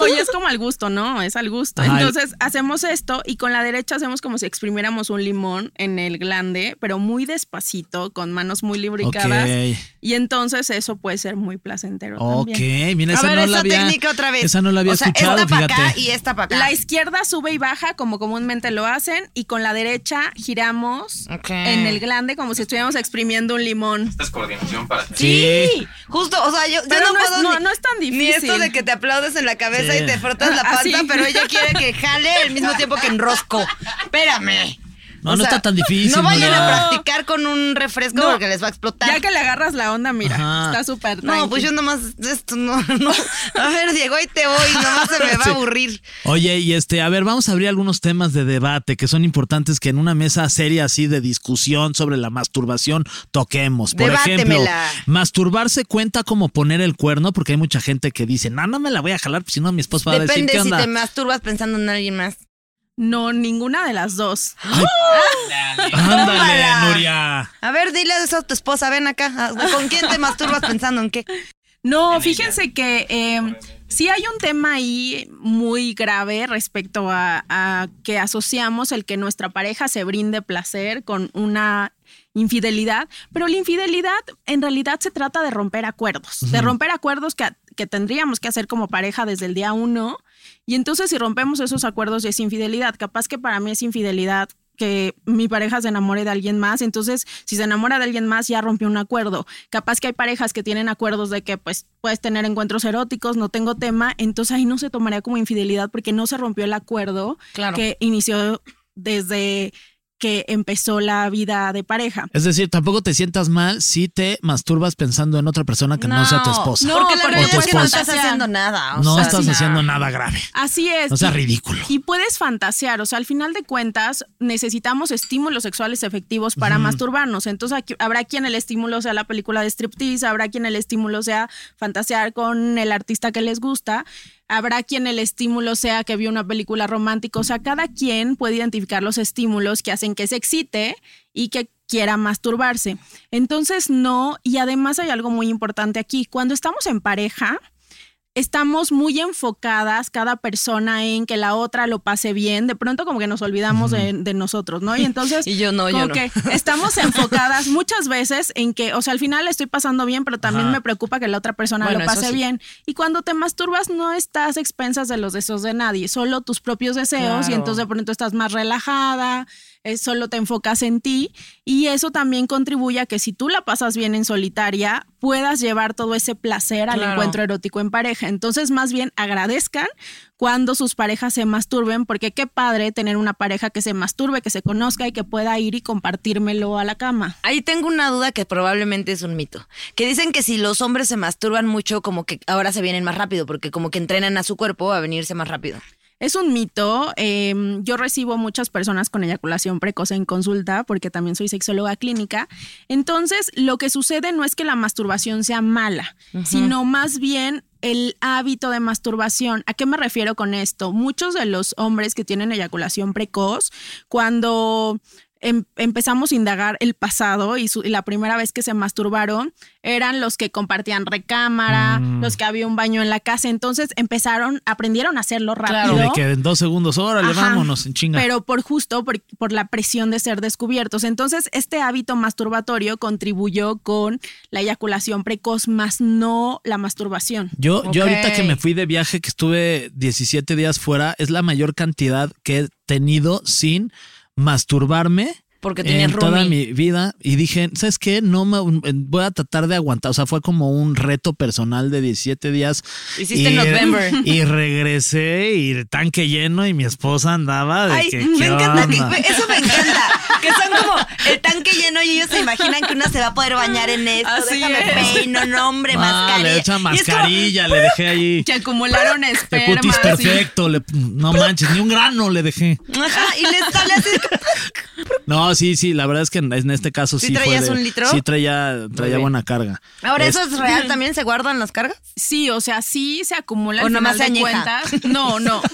Speaker 4: Oye, es como al gusto, ¿no? Es al gusto.
Speaker 2: Ajá.
Speaker 4: Entonces hacemos esto y con la derecha hacemos como si exprimiéramos un limón en el glande, pero muy despacito, con manos muy lubricadas.
Speaker 2: Ok.
Speaker 4: Y entonces eso puede ser muy placentero
Speaker 2: Ok,
Speaker 4: también.
Speaker 2: mira,
Speaker 3: A
Speaker 2: esa
Speaker 3: ver,
Speaker 2: no
Speaker 3: esa
Speaker 2: la había.
Speaker 3: técnica otra vez.
Speaker 2: Esa no la había
Speaker 3: o sea,
Speaker 2: escuchado,
Speaker 3: esta para
Speaker 2: fíjate.
Speaker 3: acá y esta para acá.
Speaker 4: La izquierda sube y baja como comúnmente lo hacen y con la derecha giramos en el glande como si estuviéramos exprimiendo un limón.
Speaker 1: Esta es coordinación para
Speaker 3: Sí, justo, o sea, yo, no, puedo
Speaker 4: no-
Speaker 3: ni-
Speaker 4: no es tan
Speaker 3: Ni
Speaker 4: difícil.
Speaker 3: esto de que te aplaudes en la cabeza
Speaker 2: Sí.
Speaker 3: Y te frotas la
Speaker 4: Así.
Speaker 3: panza, pero ella quiere que jale al mismo tiempo que enrosco. [laughs] Espérame.
Speaker 2: No, no está tan difícil,
Speaker 3: No vayan a practicar con un refresco
Speaker 4: No.
Speaker 3: porque les va a explotar.
Speaker 4: Ya que le agarras la onda, mira,
Speaker 2: Ajá.
Speaker 4: está súper
Speaker 3: No, pues yo nomás, esto no, no. A ver, Diego, ahí te voy, nomás se me va
Speaker 2: Sí.
Speaker 3: a aburrir.
Speaker 2: Oye, y este, a ver, vamos a abrir algunos temas de debate que son importantes que en una mesa seria así de discusión sobre la masturbación toquemos. Por ejemplo, masturbarse cuenta como poner el cuerno, porque hay mucha gente que dice, no, no me la voy a jalar, pues si no mi esposo va a decir,
Speaker 3: Depende
Speaker 2: ¿qué
Speaker 3: si
Speaker 2: onda?
Speaker 3: te masturbas pensando en alguien más.
Speaker 4: No, ninguna de las dos.
Speaker 2: Ándale. Nuria.
Speaker 3: A ver, dile eso a tu esposa, ven acá. Ah, ¿Con quién te masturbas pensando en qué?
Speaker 4: No, fíjense que eh, sí hay un tema ahí muy grave respecto a, a que asociamos el que nuestra pareja se brinde placer con una infidelidad, pero la infidelidad en realidad se trata de romper acuerdos, de romper acuerdos que, que tendríamos que hacer como pareja desde el día uno. Y entonces si rompemos esos acuerdos es infidelidad. Capaz que para mí es infidelidad que mi pareja se enamore de alguien más, entonces si se enamora de alguien más ya rompió un acuerdo. Capaz que hay parejas que tienen acuerdos de que pues puedes tener encuentros eróticos, no tengo tema, entonces ahí no se tomaría como infidelidad porque no se rompió el acuerdo
Speaker 3: Claro.
Speaker 4: que inició desde que empezó la vida de pareja.
Speaker 2: Es decir, tampoco te sientas mal si te masturbas pensando en otra persona que no, sea tu esposa.
Speaker 4: No,
Speaker 3: porque la realidad
Speaker 2: tu
Speaker 3: es que no estás haciendo nada. o
Speaker 2: no
Speaker 3: sea,
Speaker 2: estás
Speaker 3: sí.
Speaker 2: haciendo nada grave.
Speaker 4: Así es.
Speaker 2: No sea
Speaker 4: Y-
Speaker 2: ridículo.
Speaker 4: Y puedes fantasear, o sea, al final de cuentas necesitamos estímulos sexuales efectivos para masturbarnos. Entonces aquí- habrá quien el estímulo sea la película de striptease, habrá quien el estímulo sea fantasear con el artista que les gusta, habrá quien el estímulo sea que vio una película romántica. O sea, cada quien puede identificar los estímulos que hacen que se excite y que quiera masturbarse. Entonces no, y además hay algo muy importante aquí. Cuando estamos en pareja, estamos muy enfocadas cada persona en que la otra lo pase bien. De pronto como que nos olvidamos de, de nosotros, ¿no? Y entonces [laughs]
Speaker 3: Y yo no, yo
Speaker 4: como
Speaker 3: no.
Speaker 4: que estamos [laughs] enfocadas muchas veces en que, o sea, al final estoy pasando bien, pero también
Speaker 2: Ajá.
Speaker 4: me preocupa que la otra persona
Speaker 3: Bueno,
Speaker 4: lo pase
Speaker 3: sí.
Speaker 4: bien. Y cuando te masturbas no estás a expensas de los deseos de nadie, solo tus propios deseos y entonces de pronto estás más relajada, eh, solo te enfocas en ti y eso también contribuye a que si tú la pasas bien en solitaria, puedas llevar todo ese placer al
Speaker 3: Claro.
Speaker 4: encuentro erótico en pareja. Entonces, más bien agradezcan cuando sus parejas se masturben, porque qué padre tener una pareja que se masturbe, que se conozca y que pueda ir y compartírmelo a la cama.
Speaker 3: Ahí tengo una duda que probablemente es un mito. Que dicen que si los hombres se masturban mucho, como que ahora se vienen más rápido, porque como que entrenan a su cuerpo a venirse más rápido.
Speaker 4: Es un mito. eh, yo recibo muchas personas con eyaculación precoz en consulta porque también soy sexóloga clínica. Entonces, lo que sucede no es que la masturbación sea mala, sino más bien el hábito de masturbación. ¿A qué me refiero con esto? Muchos de los hombres que tienen eyaculación precoz, cuando em- empezamos a indagar el pasado y, su- y la primera vez que se masturbaron eran los que compartían recámara, los que había un baño en la casa. Entonces empezaron, aprendieron a hacerlo rápido.
Speaker 2: Y de que en dos segundos, órale,
Speaker 4: Ajá.
Speaker 2: vámonos, en chinga.
Speaker 4: Pero por justo, por, por la presión de ser descubiertos. Entonces, este hábito masturbatorio contribuyó con la eyaculación precoz, más no la masturbación.
Speaker 2: Yo, yo ahorita que me fui de viaje, que estuve 17 días fuera, es la mayor cantidad que he tenido sin masturbarme.
Speaker 3: Porque tenías
Speaker 2: en toda mi vida y dije, ¿sabes qué? No me voy a tratar de aguantar, o sea, fue como un reto personal de 17 días.
Speaker 3: Hiciste
Speaker 2: y,
Speaker 3: November. [laughs]
Speaker 2: Y regresé y el tanque lleno y mi esposa andaba de
Speaker 3: Ay,
Speaker 2: que
Speaker 3: me
Speaker 2: ¿qué
Speaker 3: encanta,
Speaker 2: onda?
Speaker 3: que, eso me encanta. Que son como el tanque lleno y ellos se imaginan que uno se va a poder bañar en esto.
Speaker 4: Así
Speaker 3: Déjame
Speaker 4: es.
Speaker 3: peino, no, hombre,
Speaker 2: Ah,
Speaker 3: mascarilla.
Speaker 2: le echan
Speaker 3: Y es como,
Speaker 2: mascarilla, le dejé ahí. [laughs]
Speaker 4: Que acumularon esperma.
Speaker 2: cutis perfecto, le- no manches, ni un grano le dejé.
Speaker 3: Ajá, y les sale así.
Speaker 2: No, sí, sí, la verdad es que en en este caso
Speaker 3: ¿Sí
Speaker 2: sí, fue
Speaker 3: traías
Speaker 2: de-
Speaker 3: un litro?
Speaker 2: Sí traía, traía buena carga.
Speaker 3: Ahora, ¿eso
Speaker 2: Es-
Speaker 3: es real también? ¿Se guardan las cargas?
Speaker 4: Sí, o sea, sí se acumula
Speaker 3: ¿O nomás se añeja?
Speaker 4: No, no. [laughs]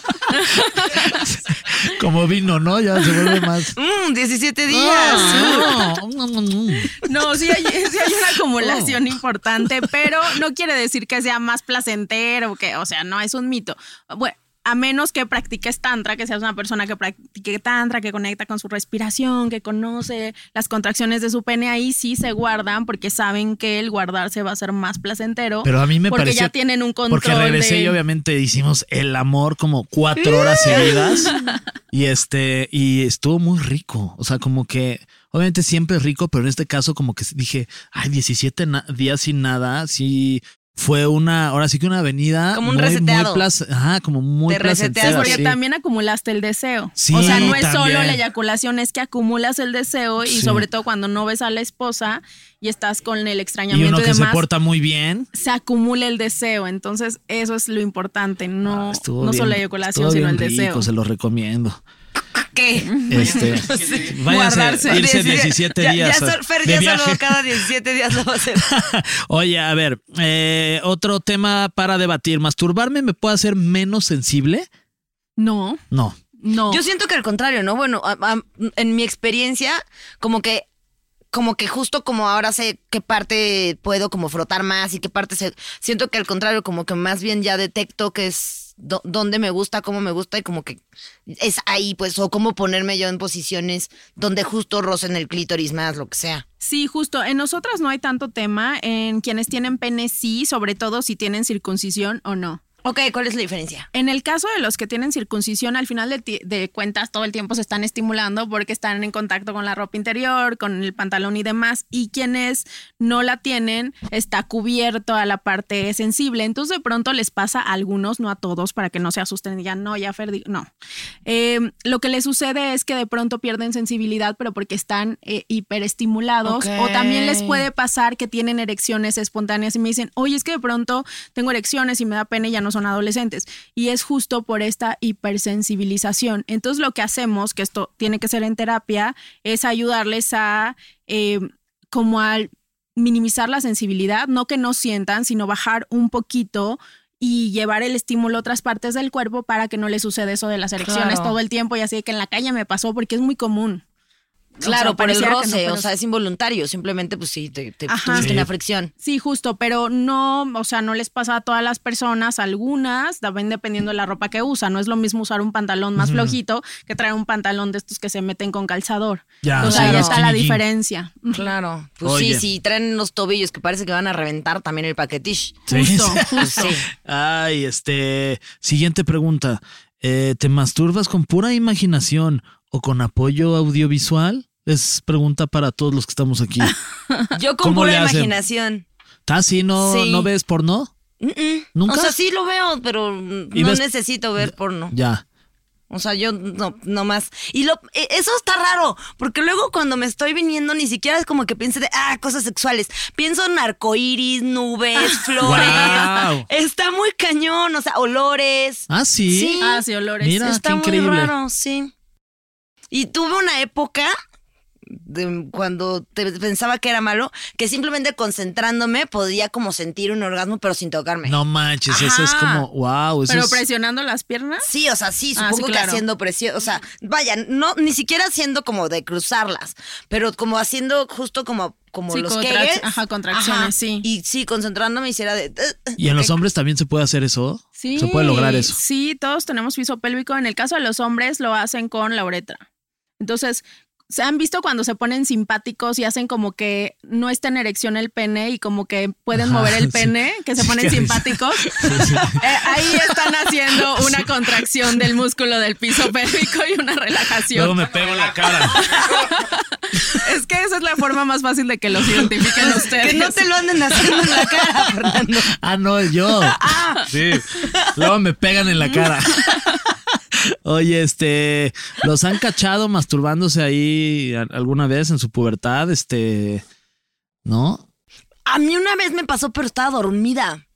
Speaker 2: como vino, ¿no? Ya se vuelve más. [laughs]
Speaker 3: Mmm, 17 días.
Speaker 2: Ah, no, no, [laughs] no.
Speaker 4: No, sí hay, sí hay una acumulación importante, pero no quiere decir que sea más placentero, que, o sea, no es un mito. Bueno, a menos que practiques tantra, que seas una persona que practique tantra, que conecta con su respiración, que conoce las contracciones de su pene, ahí sí se guardan porque saben que el guardarse va a ser más placentero.
Speaker 2: Pero a mí me
Speaker 4: porque
Speaker 2: pareció.
Speaker 4: ya tienen un control.
Speaker 2: Porque regresé
Speaker 4: de-
Speaker 2: y obviamente hicimos el amor como cuatro horas seguidas. y este, y estuvo muy rico. O sea, como que. Obviamente siempre es rico, pero en este caso, como que dije, ay, 17 na- días sin nada, sí. Fue una, ahora sí que una avenida.
Speaker 3: Como un
Speaker 2: muy,
Speaker 3: reseteado.
Speaker 2: Muy plac- ajá, como muy
Speaker 3: Te reseteas
Speaker 4: porque
Speaker 2: sí.
Speaker 4: también acumulaste el deseo.
Speaker 2: Sí,
Speaker 4: o sea, no es solo la eyaculación, es que acumulas el deseo y
Speaker 2: Sí.
Speaker 4: sobre todo cuando no ves a la esposa y estás con el
Speaker 2: Y
Speaker 4: extrañamiento
Speaker 2: uno
Speaker 4: y,
Speaker 2: que se porta muy bien.
Speaker 4: se acumula el deseo. Entonces, eso es lo importante, no,
Speaker 2: Ah,
Speaker 4: no
Speaker 2: bien-
Speaker 4: solo la eyaculación, sino el deseo.
Speaker 2: se lo recomiendo.
Speaker 3: ¿Qué?
Speaker 2: Este, [laughs] váyanse,
Speaker 4: Guardarse.
Speaker 2: irse 17
Speaker 3: ya,
Speaker 2: días
Speaker 3: Ya, Fer,
Speaker 2: de
Speaker 3: ya
Speaker 2: viaje.
Speaker 3: solo cada 17 días lo va a hacer. [laughs]
Speaker 2: Oye, a ver, eh, otro tema para debatir. ¿Masturbarme me puede hacer menos sensible?
Speaker 4: No,
Speaker 2: No.
Speaker 4: no.
Speaker 3: Yo siento que al contrario, ¿no? Bueno, a- a- en mi experiencia, como que como que justo como ahora sé qué parte puedo como frotar más y qué parte se, siento que al contrario como que más bien ya detecto que es dónde me gusta, cómo me gusta y como que es ahí pues o cómo ponerme yo en posiciones donde justo rocen el clítoris más, lo que sea.
Speaker 4: Sí, justo. En nosotras no hay tanto tema. En quienes tienen pene sí, sobre todo si tienen circuncisión o no.
Speaker 3: Ok, ¿cuál es la diferencia?
Speaker 4: En el caso de los que tienen circuncisión, al final de, cuentas todo el tiempo se están estimulando porque están en contacto con la ropa interior, con el pantalón y demás, y quienes no la tienen está cubierto a la parte sensible. Entonces de pronto les pasa a algunos, no a todos, para que no se asusten y digan, no, ya Fer, di-". no. Eh, lo que les sucede es que de pronto pierden sensibilidad, pero porque están eh, hiperestimulados, o también les puede pasar que tienen erecciones espontáneas y me dicen, oye, es que de pronto tengo erecciones y me da pena y ya no son adolescentes. Y es justo por esta hipersensibilización. Entonces lo que hacemos, que esto tiene que ser en terapia, es ayudarles a eh, como al minimizar la sensibilidad, no que no sientan, sino bajar un poquito y llevar el estímulo a otras partes del cuerpo para que no les suceda eso de las erecciones
Speaker 3: Claro.
Speaker 4: todo el tiempo y así que en la calle me pasó porque es muy común.
Speaker 3: Claro,
Speaker 4: O sea,
Speaker 3: por el
Speaker 4: no,
Speaker 3: roce,
Speaker 4: pero
Speaker 3: o sea, es involuntario. Simplemente, pues sí, te, te
Speaker 4: Ajá.
Speaker 3: tuviste
Speaker 2: Sí.
Speaker 3: una fricción.
Speaker 4: Sí, justo, pero no, o sea, no les pasa a todas las personas, algunas, también dependiendo de la ropa que usan. No es lo mismo usar un pantalón más flojito que traer un pantalón de estos que se meten con calzador.
Speaker 2: Ya,
Speaker 4: o sea, ya
Speaker 2: los
Speaker 4: está la diferencia.
Speaker 3: Claro. Pues
Speaker 2: Oye.
Speaker 3: sí, sí, traen unos tobillos que parece que van a reventar también el paquetish. [laughs]
Speaker 2: Sí,
Speaker 4: Justo,
Speaker 2: sí. Ay, este. Siguiente pregunta. Eh, ¿Te masturbas con pura imaginación o con apoyo audiovisual? Es pregunta para todos los que estamos aquí. [laughs]
Speaker 3: Yo con
Speaker 2: ¿Cómo
Speaker 3: pura imaginación.
Speaker 2: ¿Estás así? ¿No,
Speaker 3: Sí.
Speaker 2: ¿No ves porno? ¿Nunca?
Speaker 3: O sea, sí lo veo, pero mm,
Speaker 2: ¿Y
Speaker 3: no
Speaker 2: ves-
Speaker 3: necesito ver porno.
Speaker 2: Ya.
Speaker 3: O sea, yo no, no más. Y lo, e- eso está raro, porque luego cuando me estoy viniendo ni siquiera es como que piense de, ah, cosas sexuales. Pienso en arcoíris, nubes, [laughs] flores. Está muy cañón, o sea, olores.
Speaker 2: Ah, sí.
Speaker 3: Sí.
Speaker 4: Ah, sí, olores.
Speaker 2: Mira,
Speaker 3: Está
Speaker 2: qué
Speaker 3: muy
Speaker 2: increíble.
Speaker 3: raro, sí. Y tuve una época de cuando te pensaba que era malo, que simplemente concentrándome podía como sentir un orgasmo, pero sin tocarme.
Speaker 2: No manches, eso es como, wow. Eso
Speaker 4: Pero
Speaker 2: es-
Speaker 4: presionando las piernas.
Speaker 3: Sí, o sea, sí,
Speaker 4: Ah,
Speaker 3: supongo que haciendo presión, o sea, vaya, no, ni siquiera haciendo como de cruzarlas, pero como haciendo justo como, como
Speaker 4: Sí,
Speaker 3: los Kegels.
Speaker 4: ajá, contracciones, sí.
Speaker 3: Y sí, concentrándome hiciera de...
Speaker 2: ¿Y en los hombres también se puede hacer eso?
Speaker 4: Sí.
Speaker 2: Se puede lograr eso.
Speaker 4: Sí, todos tenemos piso pélvico. En el caso de los hombres lo hacen con la uretra. Entonces, ¿se han visto cuando se ponen simpáticos y hacen como que no está en erección el pene y como que pueden
Speaker 2: Ajá,
Speaker 4: mover el [laughs]
Speaker 2: sí.
Speaker 4: pene, que se ponen simpáticos? [laughs] Eh, ahí están haciendo una contracción del músculo del piso pélvico y una relajación.
Speaker 2: Luego me pego en la cara. [laughs]
Speaker 4: Es que esa es la forma más fácil de que los identifiquen ustedes.
Speaker 3: Que no te lo anden haciendo en la cara, Fernando.
Speaker 2: Ah, no, yo. Sí. Luego me pegan en la cara. Oye, este, ¿los han cachado masturbándose ahí alguna vez en su pubertad? Este, ¿no?
Speaker 3: A mí una vez me pasó, pero estaba dormida.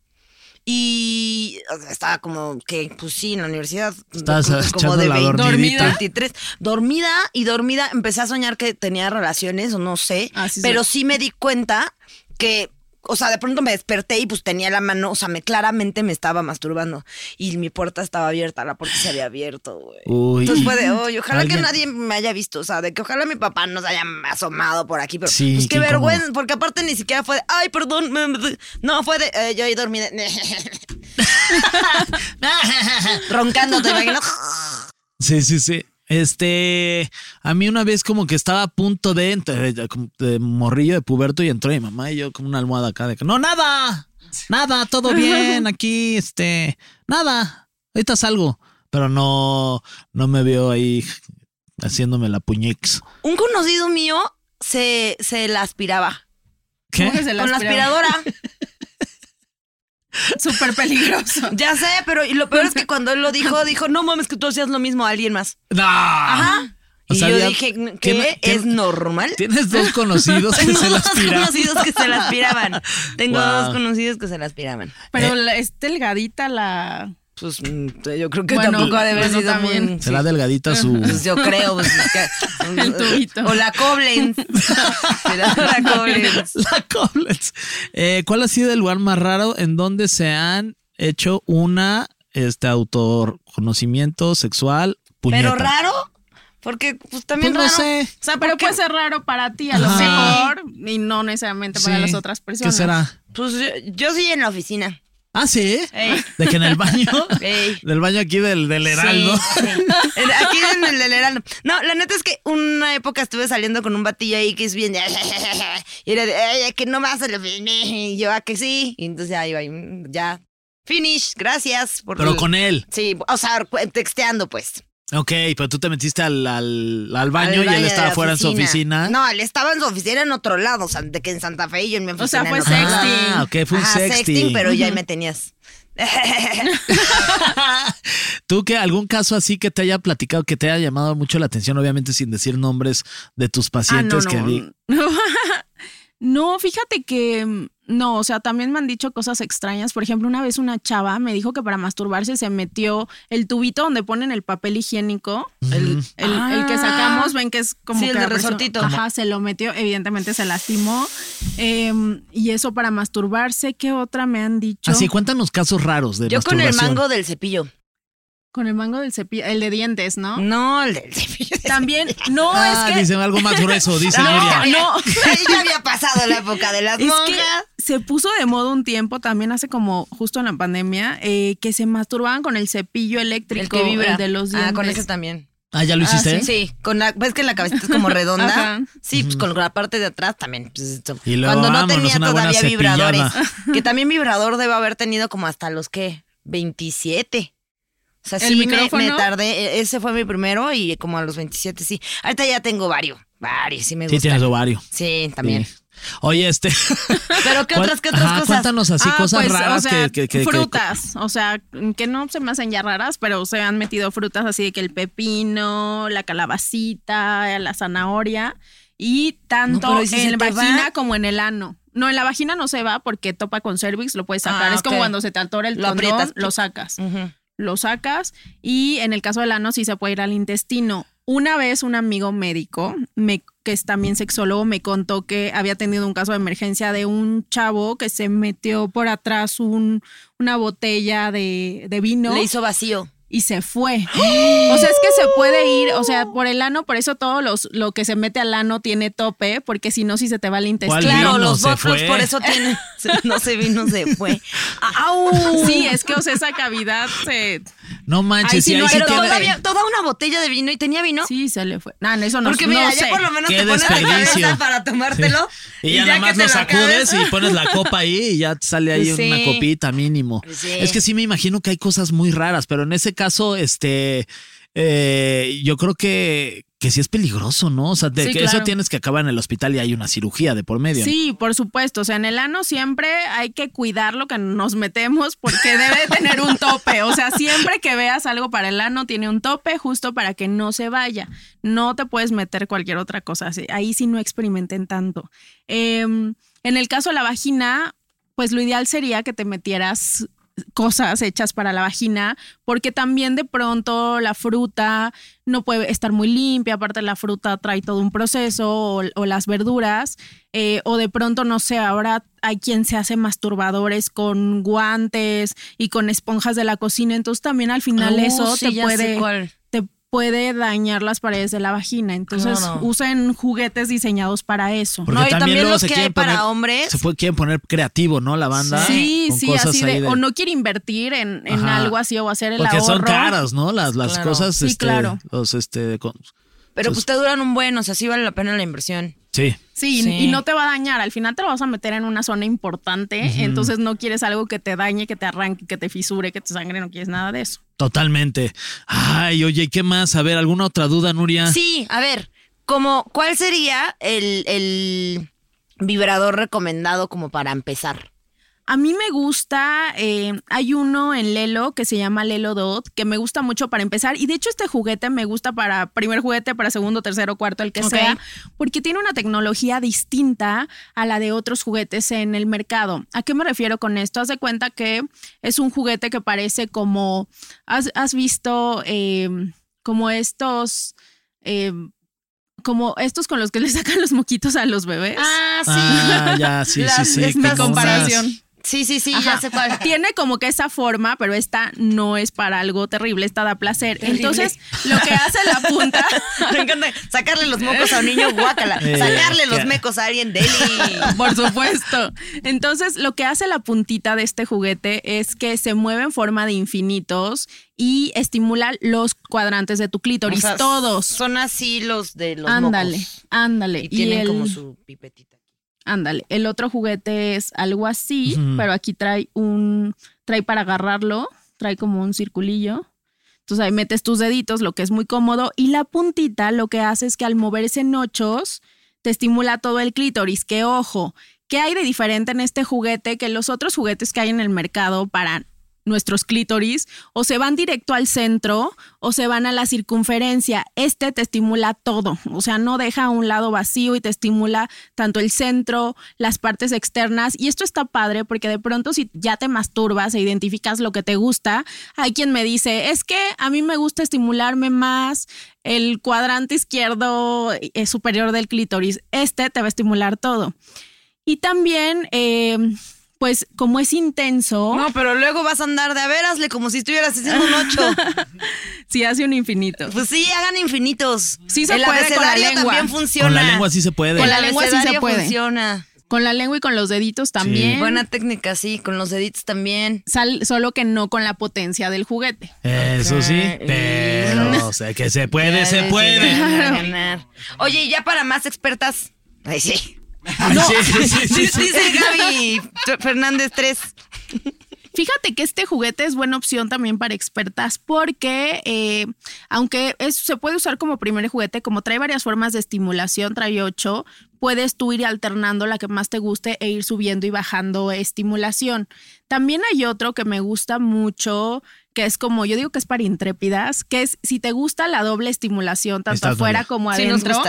Speaker 3: Y estaba como que, pues sí, en la universidad.
Speaker 2: Estabas
Speaker 3: como
Speaker 2: echando
Speaker 3: de
Speaker 2: la
Speaker 3: 20,
Speaker 2: dormidita.
Speaker 3: 23. Dormida y dormida. Empecé a soñar que tenía relaciones o no sé.
Speaker 4: Ah, sí,
Speaker 3: pero
Speaker 4: sí.
Speaker 3: sí me di cuenta que, o sea, de pronto me desperté y pues tenía la mano, o sea, me claramente me estaba masturbando. Y mi puerta estaba abierta, la puerta se había abierto, güey.
Speaker 2: Uy.
Speaker 3: Entonces fue de, oye, ojalá
Speaker 2: Alguien-
Speaker 3: que nadie me haya visto, o sea, de que ojalá mi papá no se haya asomado por aquí, pero
Speaker 2: Sí,
Speaker 3: pues
Speaker 2: qué
Speaker 3: qué
Speaker 2: incómodo.
Speaker 3: vergüenza, porque aparte ni siquiera fue de, ay, perdón, no, fue de, eh, yo ahí dormí, de- [laughs] [laughs] [laughs] roncando, te.
Speaker 2: Sí, sí, sí. Este, a mí una vez como que estaba a punto de, de, como de morrillo de puberto y entró mi mamá y yo como una almohada acá de que, no, nada, nada, todo bien aquí, este, nada, ahorita salgo, pero no, no me veo ahí haciéndome la puñex.
Speaker 3: Un conocido mío se, se la aspiraba
Speaker 2: ¿Qué?
Speaker 4: ¿Cómo que se la
Speaker 3: con la aspiradora. [laughs] [laughs]
Speaker 4: Súper peligroso. [laughs]
Speaker 3: ya sé, pero lo peor es que [laughs] cuando él lo dijo, dijo, no mames que tú hacías lo mismo a alguien más.
Speaker 2: No.
Speaker 3: Ajá.
Speaker 2: O
Speaker 3: y yo
Speaker 2: ya-
Speaker 3: dije,
Speaker 2: ¿qué-
Speaker 3: ¿Es normal?
Speaker 2: Tienes dos conocidos que
Speaker 3: Tengo
Speaker 2: se la
Speaker 3: dos
Speaker 2: aspiran.
Speaker 3: conocidos que se la aspiraban. Tengo
Speaker 2: Wow.
Speaker 3: dos conocidos que se la aspiraban.
Speaker 4: Pero la- es delgadita la.
Speaker 3: Pues mm, yo creo que
Speaker 4: Bueno,
Speaker 3: tampoco ha de haber
Speaker 4: bueno,
Speaker 3: sido
Speaker 4: también.
Speaker 3: muy-
Speaker 2: Será delgadita su...
Speaker 3: Pues yo creo. pues, es [laughs] que-
Speaker 4: El tubito.
Speaker 3: O la Koblenz. [laughs] Será la Koblenz.
Speaker 2: La Koblenz. Eh, ¿Cuál ha sido el lugar más raro en donde se han hecho una este autoconocimiento sexual puñeta?
Speaker 3: Pero raro. Porque pues también
Speaker 2: Pues no
Speaker 3: raro.
Speaker 2: sé.
Speaker 4: O sea, pero puede ser raro para ti, a lo
Speaker 2: Ajá.
Speaker 4: mejor, y no necesariamente para
Speaker 2: Sí.
Speaker 4: las otras personas.
Speaker 2: ¿Qué será?
Speaker 3: Pues yo, yo sí en la oficina.
Speaker 2: Ah, sí.
Speaker 3: Ey.
Speaker 2: De que en el baño. [laughs]
Speaker 3: Ey.
Speaker 2: Del baño aquí del, del Heraldo.
Speaker 3: Sí, [laughs] sí. En- Aquí en el del Heraldo. No, la neta es que una época estuve saliendo con un batillo ahí que es bien de... [laughs] Y era de, "Ay, que no me hace la Y yo, ¿a que sí? Y entonces iba, y, mm, ya. Finish, gracias. Por
Speaker 2: Pero con él.
Speaker 3: Sí, o sea, texteando, pues.
Speaker 2: Ok, pero tú te metiste al, al, al baño
Speaker 3: Al
Speaker 2: y él estaba fuera en su oficina.
Speaker 3: No, él estaba en su oficina en otro lado, o sea, de que en Santa Fe y yo en mi oficina.
Speaker 4: O sea, fue sexting.
Speaker 2: Ah, ok, fue un
Speaker 3: Ajá,
Speaker 2: sexting.
Speaker 3: pero ya ahí me tenías. [laughs]
Speaker 2: ¿Tú que algún caso así que te haya platicado, que te haya llamado mucho la atención, obviamente sin decir nombres de tus
Speaker 4: Ah,
Speaker 2: pacientes
Speaker 4: no,
Speaker 2: que
Speaker 4: no.
Speaker 2: di- [laughs]
Speaker 4: No, fíjate que no, o sea, también me han dicho cosas extrañas. Por ejemplo, una vez una chava me dijo que para masturbarse se metió el tubito donde ponen el papel higiénico, el, el- el que
Speaker 3: Ah.
Speaker 4: sacamos, ven que es como
Speaker 3: Sí, el
Speaker 4: que
Speaker 3: de
Speaker 4: la persona-
Speaker 3: resortito.
Speaker 4: Ajá, se lo metió, evidentemente se lastimó. Em, y eso para masturbarse, ¿qué otra me han dicho?
Speaker 2: Así, cuéntanos casos raros de
Speaker 3: Yo con el mango del cepillo.
Speaker 4: Con el mango del cepillo, el de dientes, ¿no?
Speaker 3: No, el del cepillo.
Speaker 4: También, no,
Speaker 2: Ah,
Speaker 4: es que
Speaker 2: dicen algo más grueso, [laughs] dice
Speaker 3: No,
Speaker 2: Nuria.
Speaker 3: no. [laughs] ya había pasado la época de las
Speaker 4: Es
Speaker 3: monjas.
Speaker 4: que se puso de moda un tiempo, también hace como justo en la pandemia, eh, que se masturbaban con el cepillo eléctrico,
Speaker 3: el que vibra.
Speaker 4: el de los dientes.
Speaker 3: Ah, con ese también.
Speaker 2: Ah, ¿ya lo
Speaker 4: Ah,
Speaker 2: hiciste?
Speaker 3: Sí, con la, ves que la cabecita es como [laughs] redonda.
Speaker 4: Ajá.
Speaker 3: Sí, pues con la parte de atrás también. pues.
Speaker 2: Y luego
Speaker 3: Cuando no
Speaker 2: vámonos,
Speaker 3: tenía todavía vibradores. Que también vibrador debe haber tenido como hasta los que 27. O sea,
Speaker 4: ¿El
Speaker 3: sí me,
Speaker 4: micrófono?
Speaker 3: me tardé. e- Ese fue mi primero y como a los 27 sí. Ahorita ya tengo varios. Varios, sí me
Speaker 2: Sí,
Speaker 3: gustan.
Speaker 2: tienes ovario.
Speaker 3: Sí, también.
Speaker 2: Sí. Oye, este. [laughs]
Speaker 3: Pero ¿qué
Speaker 2: ¿cuál-
Speaker 3: otras, qué otras
Speaker 2: Ajá,
Speaker 3: cosas?
Speaker 2: Cuéntanos así
Speaker 4: Ah,
Speaker 2: cosas
Speaker 4: pues,
Speaker 2: raras
Speaker 4: o sea,
Speaker 2: que, que- que- que-
Speaker 4: frutas, o sea, que no se me hacen ya raras, pero se han metido frutas así de que el pepino, la calabacita, la zanahoria y tanto
Speaker 3: pero ¿y si se
Speaker 4: en la vagina
Speaker 3: va?
Speaker 4: como en el ano. No, en la vagina no se va porque topa con cervix, lo puedes sacar.
Speaker 3: Ah,
Speaker 4: es como cuando se te atora el
Speaker 3: Lo
Speaker 4: condón,
Speaker 3: aprietas.
Speaker 4: lo sacas.
Speaker 3: Ujú.
Speaker 4: Lo sacas y en el caso del ano sí se puede ir al intestino. Una vez un amigo médico, me, que es también sexólogo, me contó que había tenido un caso de emergencia de un chavo que se metió por atrás un, una botella de, de vino
Speaker 3: Le hizo vacío.
Speaker 4: Y se fue. O sea, es que se puede ir, o sea, por el ano, por eso todo los, lo que se mete al ano tiene tope, porque si no, si se te va al intestino.
Speaker 2: ¿Cuál
Speaker 3: Claro,
Speaker 2: vino?
Speaker 3: los
Speaker 2: fue.
Speaker 3: por eso tienen. [laughs] No se vino, se fue. ¡Au!
Speaker 4: Sí, es que, o sea, esa cavidad se...
Speaker 2: No manches,
Speaker 4: Ahí sí
Speaker 2: ahí
Speaker 4: no
Speaker 2: sí
Speaker 4: hay
Speaker 3: Pero
Speaker 2: tiene-
Speaker 4: tope.
Speaker 3: todavía, toda una botella de vino y tenía vino.
Speaker 4: Sí, se le fue. No, eso no,
Speaker 3: Porque
Speaker 4: no
Speaker 3: mira,
Speaker 4: sé.
Speaker 3: ya por lo menos
Speaker 2: Qué
Speaker 3: te pones la cabeza para tomártelo.
Speaker 2: Y ya, nada más lo sacudes y pones la copa ahí y ya sale ahí
Speaker 3: Sí.
Speaker 2: una copita mínimo.
Speaker 3: Sí.
Speaker 2: Es que sí me imagino que hay cosas muy raras, pero en ese caso, este, eh, yo creo que, que sí es peligroso, ¿no? O sea, de
Speaker 4: Sí,
Speaker 2: que eso tienes que acabar en el hospital y hay una cirugía de por medio. ¿no?
Speaker 4: Sí, por supuesto. O sea, en el ano siempre hay que cuidar lo que nos metemos porque debe tener un tope. O sea, siempre que veas algo para el ano tiene un tope justo para que no se vaya. No te puedes meter cualquier otra cosa. Ahí sí no experimenten tanto. Em, en el caso de la vagina, pues lo ideal sería que te metieras cosas hechas para la vagina, porque también de pronto la fruta no puede estar muy limpia, aparte la fruta trae todo un proceso, o, o las verduras, eh, o de pronto, no sé, ahora hay quien se hace masturbadores con guantes y con esponjas de la cocina, entonces también al final
Speaker 3: Oh,
Speaker 4: eso
Speaker 3: sí,
Speaker 4: te puede puede dañar las paredes de la vagina. Entonces usen juguetes diseñados para eso.
Speaker 2: Porque
Speaker 3: No, y también los que hay para
Speaker 2: poner-
Speaker 3: hombres.
Speaker 2: Se puede, quieren poner creativo, ¿no? La banda.
Speaker 4: Sí,
Speaker 2: con
Speaker 4: sí,
Speaker 2: cosas
Speaker 4: así de, o no quiere invertir en, en algo así o hacer el
Speaker 2: Porque son
Speaker 4: ahorro.
Speaker 2: caras, ¿no? Las, las
Speaker 3: Claro.
Speaker 2: cosas,
Speaker 4: Sí,
Speaker 2: este,
Speaker 4: claro.
Speaker 2: los, este, con-
Speaker 3: Pero pues te duran un buen, o sea, sí vale la pena la inversión.
Speaker 2: sí.
Speaker 4: Sí,
Speaker 3: Sí.
Speaker 4: y no te va a dañar. Al final te lo vas a meter en una zona importante. Entonces no quieres algo que te dañe, que te arranque, que te fisure, que te sangre. No quieres nada de eso.
Speaker 2: Totalmente. Ay, oye, ¿y qué más? A ver, ¿alguna otra duda, Nuria?
Speaker 3: Sí, a ver, como, ¿cuál sería el, el vibrador recomendado como para empezar?
Speaker 4: A mí me gusta, eh, hay uno en Lelo que se llama Lelo Dot, que me gusta mucho para empezar. Y de hecho este juguete me gusta para primer juguete, para segundo, tercero, cuarto, el que sea, porque tiene una tecnología distinta a la de otros juguetes en el mercado. ¿A qué me refiero con esto? Haz de cuenta que es un juguete que parece como, has, has visto eh, como estos... eh, como estos con los que le sacan los moquitos a los bebés.
Speaker 3: Ah, sí.
Speaker 2: Ah, ya, sí, sí, [laughs]
Speaker 3: Las-
Speaker 2: sí.
Speaker 3: es
Speaker 4: mi comparación.
Speaker 2: unas-
Speaker 3: Sí, sí, sí,
Speaker 4: Ajá.
Speaker 3: ya sé cuál. [laughs]
Speaker 4: Tiene como que esa forma, pero esta no es para algo terrible, esta da placer.
Speaker 3: Terrible.
Speaker 4: Entonces, lo que hace la punta, [laughs]
Speaker 3: Me encanta sacarle los mocos a un niño, guácala.
Speaker 2: Eh,
Speaker 3: Sacarle los mecos a alguien, deli. [laughs]
Speaker 4: por supuesto. Entonces, lo que hace la puntita de este juguete es que se mueve en forma de infinitos y estimula los cuadrantes de tu clítoris,
Speaker 3: O sea,
Speaker 4: todos.
Speaker 3: Son así los de los
Speaker 4: ándale,
Speaker 3: mocos.
Speaker 4: ándale.
Speaker 3: Y tienen
Speaker 4: el-
Speaker 3: como su pipetita.
Speaker 4: Ándale. El otro juguete es algo así, pero aquí trae un trae para agarrarlo, trae como un circulillo. Entonces ahí metes tus deditos, lo que es muy cómodo. Y la puntita lo que hace es que al moverse en ochos, te estimula todo el clítoris. Que ojo, ¿qué hay de diferente en este juguete que los otros juguetes que hay en el mercado para nuestros clítoris o se van directo al centro o se van a la circunferencia. Este te estimula todo, o sea, no deja un lado vacío y te estimula tanto el centro, las partes externas. Y esto está padre porque de pronto si ya te masturbas e identificas lo que te gusta, hay quien me dice, es que a mí me gusta estimularme más el cuadrante izquierdo eh, superior del clítoris. Este te va a estimular todo. Y también... Eh, pues como es intenso.
Speaker 3: No, pero luego vas a andar de a ver, hazle como si estuvieras haciendo un ocho. [laughs]
Speaker 4: sí, hace un infinito.
Speaker 3: Pues sí, hagan infinitos.
Speaker 4: Sí se puede con la lengua.
Speaker 3: también funciona.
Speaker 2: Con la lengua sí se puede.
Speaker 4: Con la lengua sí se puede.
Speaker 3: funciona.
Speaker 4: Con la lengua y con los deditos también.
Speaker 3: Buena técnica, sí, con los deditos también.
Speaker 4: solo que no con la potencia del juguete.
Speaker 2: Eso sí, pero o sea, que se puede, se puede.
Speaker 3: Oye, y ya para más expertas. Ay, sí.
Speaker 2: Dice
Speaker 3: Gaby Fernández 3.
Speaker 4: Fíjate que este juguete es buena opción también para expertas porque eh, aunque se puede usar como primer juguete, como trae varias formas de estimulación, trae ocho, puedes tú ir alternando la que más te guste e ir subiendo y bajando estimulación. También hay otro que me gusta mucho, que es como, yo digo que es para intrépidas, que es si te gusta la doble estimulación, tanto afuera como adentro.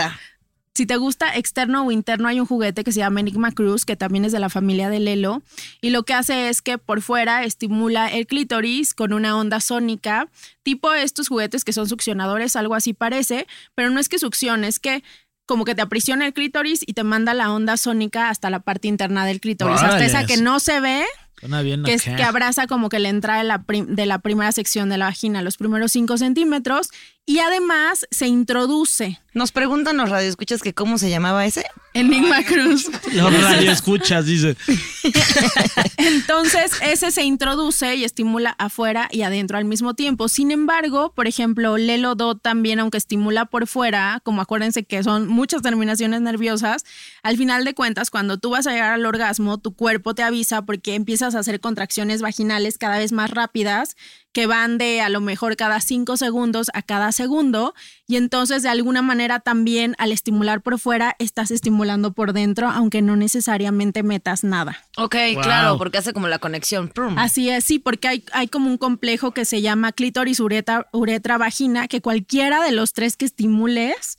Speaker 4: Si te gusta externo o interno, hay un juguete que se llama Enigma Cruz, que también es de la familia de Lelo, y lo que hace es que por fuera estimula el clítoris con una onda sónica, tipo estos juguetes que son succionadores, algo así parece, pero no es que succione, es que como que te aprisiona el clítoris y te manda la onda sónica hasta la parte interna del clítoris, hasta esa que no se ve, que, es, que abraza como que la entrada de la, de la primera sección de la vagina, los primeros 5 centímetros, y además se introduce.
Speaker 3: Nos preguntan los radioescuchas que cómo se llamaba ese.
Speaker 4: Enigma Cruz.
Speaker 2: Los radioescuchas, dice. [laughs]
Speaker 4: Entonces, ese se introduce y estimula afuera y adentro al mismo tiempo. Sin embargo, por ejemplo, Lelo Dot también, aunque estimula por fuera, como acuérdense que son muchas terminaciones nerviosas, al final de cuentas, cuando tú vas a llegar al orgasmo, tu cuerpo te avisa porque empiezas a hacer contracciones vaginales cada vez más rápidas que van de a lo mejor cada cinco segundos a cada segundo y entonces de alguna manera también al estimular por fuera estás estimulando por dentro aunque no necesariamente metas nada.
Speaker 3: Ok, claro, porque hace como la conexión.
Speaker 4: Así es, sí, porque hay, hay como un complejo que se llama clítoris uretra, uretra vagina que cualquiera de los tres que estimules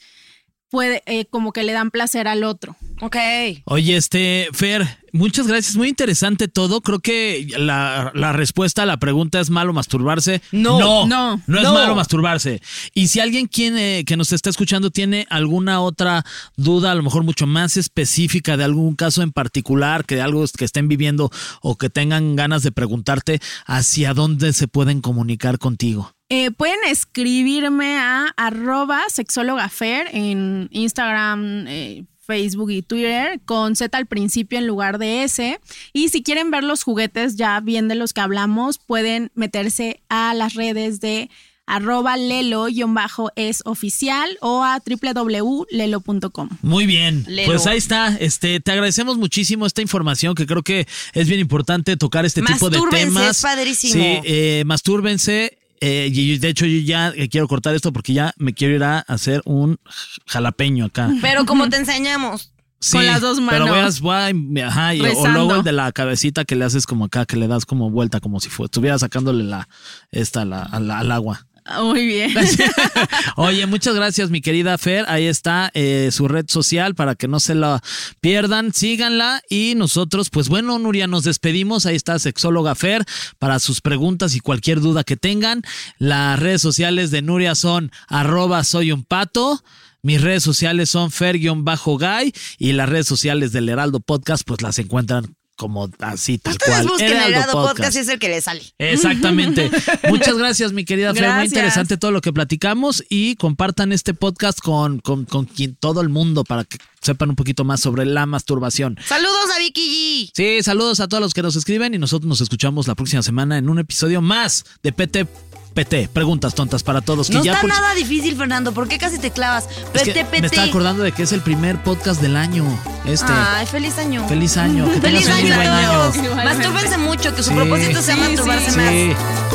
Speaker 4: puede, eh, como que le dan placer al otro.
Speaker 3: Ok.
Speaker 2: Oye, este, Fer, muchas gracias. Muy interesante todo. Creo que la, respuesta a la pregunta es malo masturbarse.
Speaker 3: No,
Speaker 2: no, no, no es malo masturbarse. Y si alguien quiere, que nos está escuchando tiene alguna otra duda, a lo mejor mucho más específica de algún caso en particular, que de algo que estén viviendo o que tengan ganas de preguntarte, ¿hacia dónde se pueden comunicar contigo?
Speaker 4: Eh, pueden escribirme a arroba sexólogafer en Instagram, eh, Facebook y Twitter con Z al principio en lugar de S. Y si quieren ver los juguetes ya bien de los que hablamos, pueden meterse a las redes de arroba lelo-es oficial o a www.lelo.com.
Speaker 2: Muy bien, pues ahí está. Este, te agradecemos muchísimo esta información que creo que es bien importante tocar este tipo de temas.
Speaker 3: Es padrísimo.
Speaker 2: Sí, eh, mastúrbense eh, y de hecho, yo ya eh, quiero cortar esto porque ya me quiero ir a hacer un jalapeño acá.
Speaker 3: Pero como te enseñamos.
Speaker 4: con las dos manos.
Speaker 2: Pero voy a, ajá, o luego el de la cabecita que le haces como acá, que le das como vuelta, como si estuviera sacándole la, esta, la, al agua.
Speaker 4: Muy bien. [laughs] [laughs]
Speaker 2: Oye, muchas gracias, mi querida Fer. Ahí está eh, su red social para que no se la pierdan. Síganla. Y nosotros, pues bueno, Nuria, nos despedimos. Ahí está Sexóloga Fer para sus preguntas y cualquier duda que tengan. Las redes sociales de Nuria son arroba soy un pato. Mis redes sociales son fer-guy y las redes sociales del Heraldo Podcast pues las encuentran como así, tal
Speaker 3: Ustedes
Speaker 2: cual.
Speaker 3: busquen el Podcast. Podcast y es el que le sale.
Speaker 2: Exactamente. [laughs] Muchas gracias, mi querida Fer. Muy interesante todo lo que platicamos y compartan este podcast con, con, con quien, todo el mundo para que sepan un poquito más sobre la masturbación.
Speaker 3: Saludos a Vicky G.
Speaker 2: Sí, saludos a todos los que nos escriben y nosotros nos escuchamos la próxima semana en un episodio más de PT PT, preguntas tontas para todos.
Speaker 3: no
Speaker 2: está
Speaker 3: nada difícil, Fernando. ¿Por qué casi te clavas? PT,
Speaker 2: Me está acordando de que es el primer podcast del año. Este,
Speaker 3: Ay, feliz año.
Speaker 2: feliz año. Que [laughs]
Speaker 3: Feliz
Speaker 2: un
Speaker 3: año
Speaker 2: muy buen año.
Speaker 3: Mastúrbense mucho, que su
Speaker 2: Sí.
Speaker 3: propósito sea
Speaker 4: Sí,
Speaker 3: masturbarse
Speaker 4: sí,
Speaker 3: más.
Speaker 2: Sí.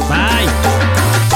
Speaker 2: Bye.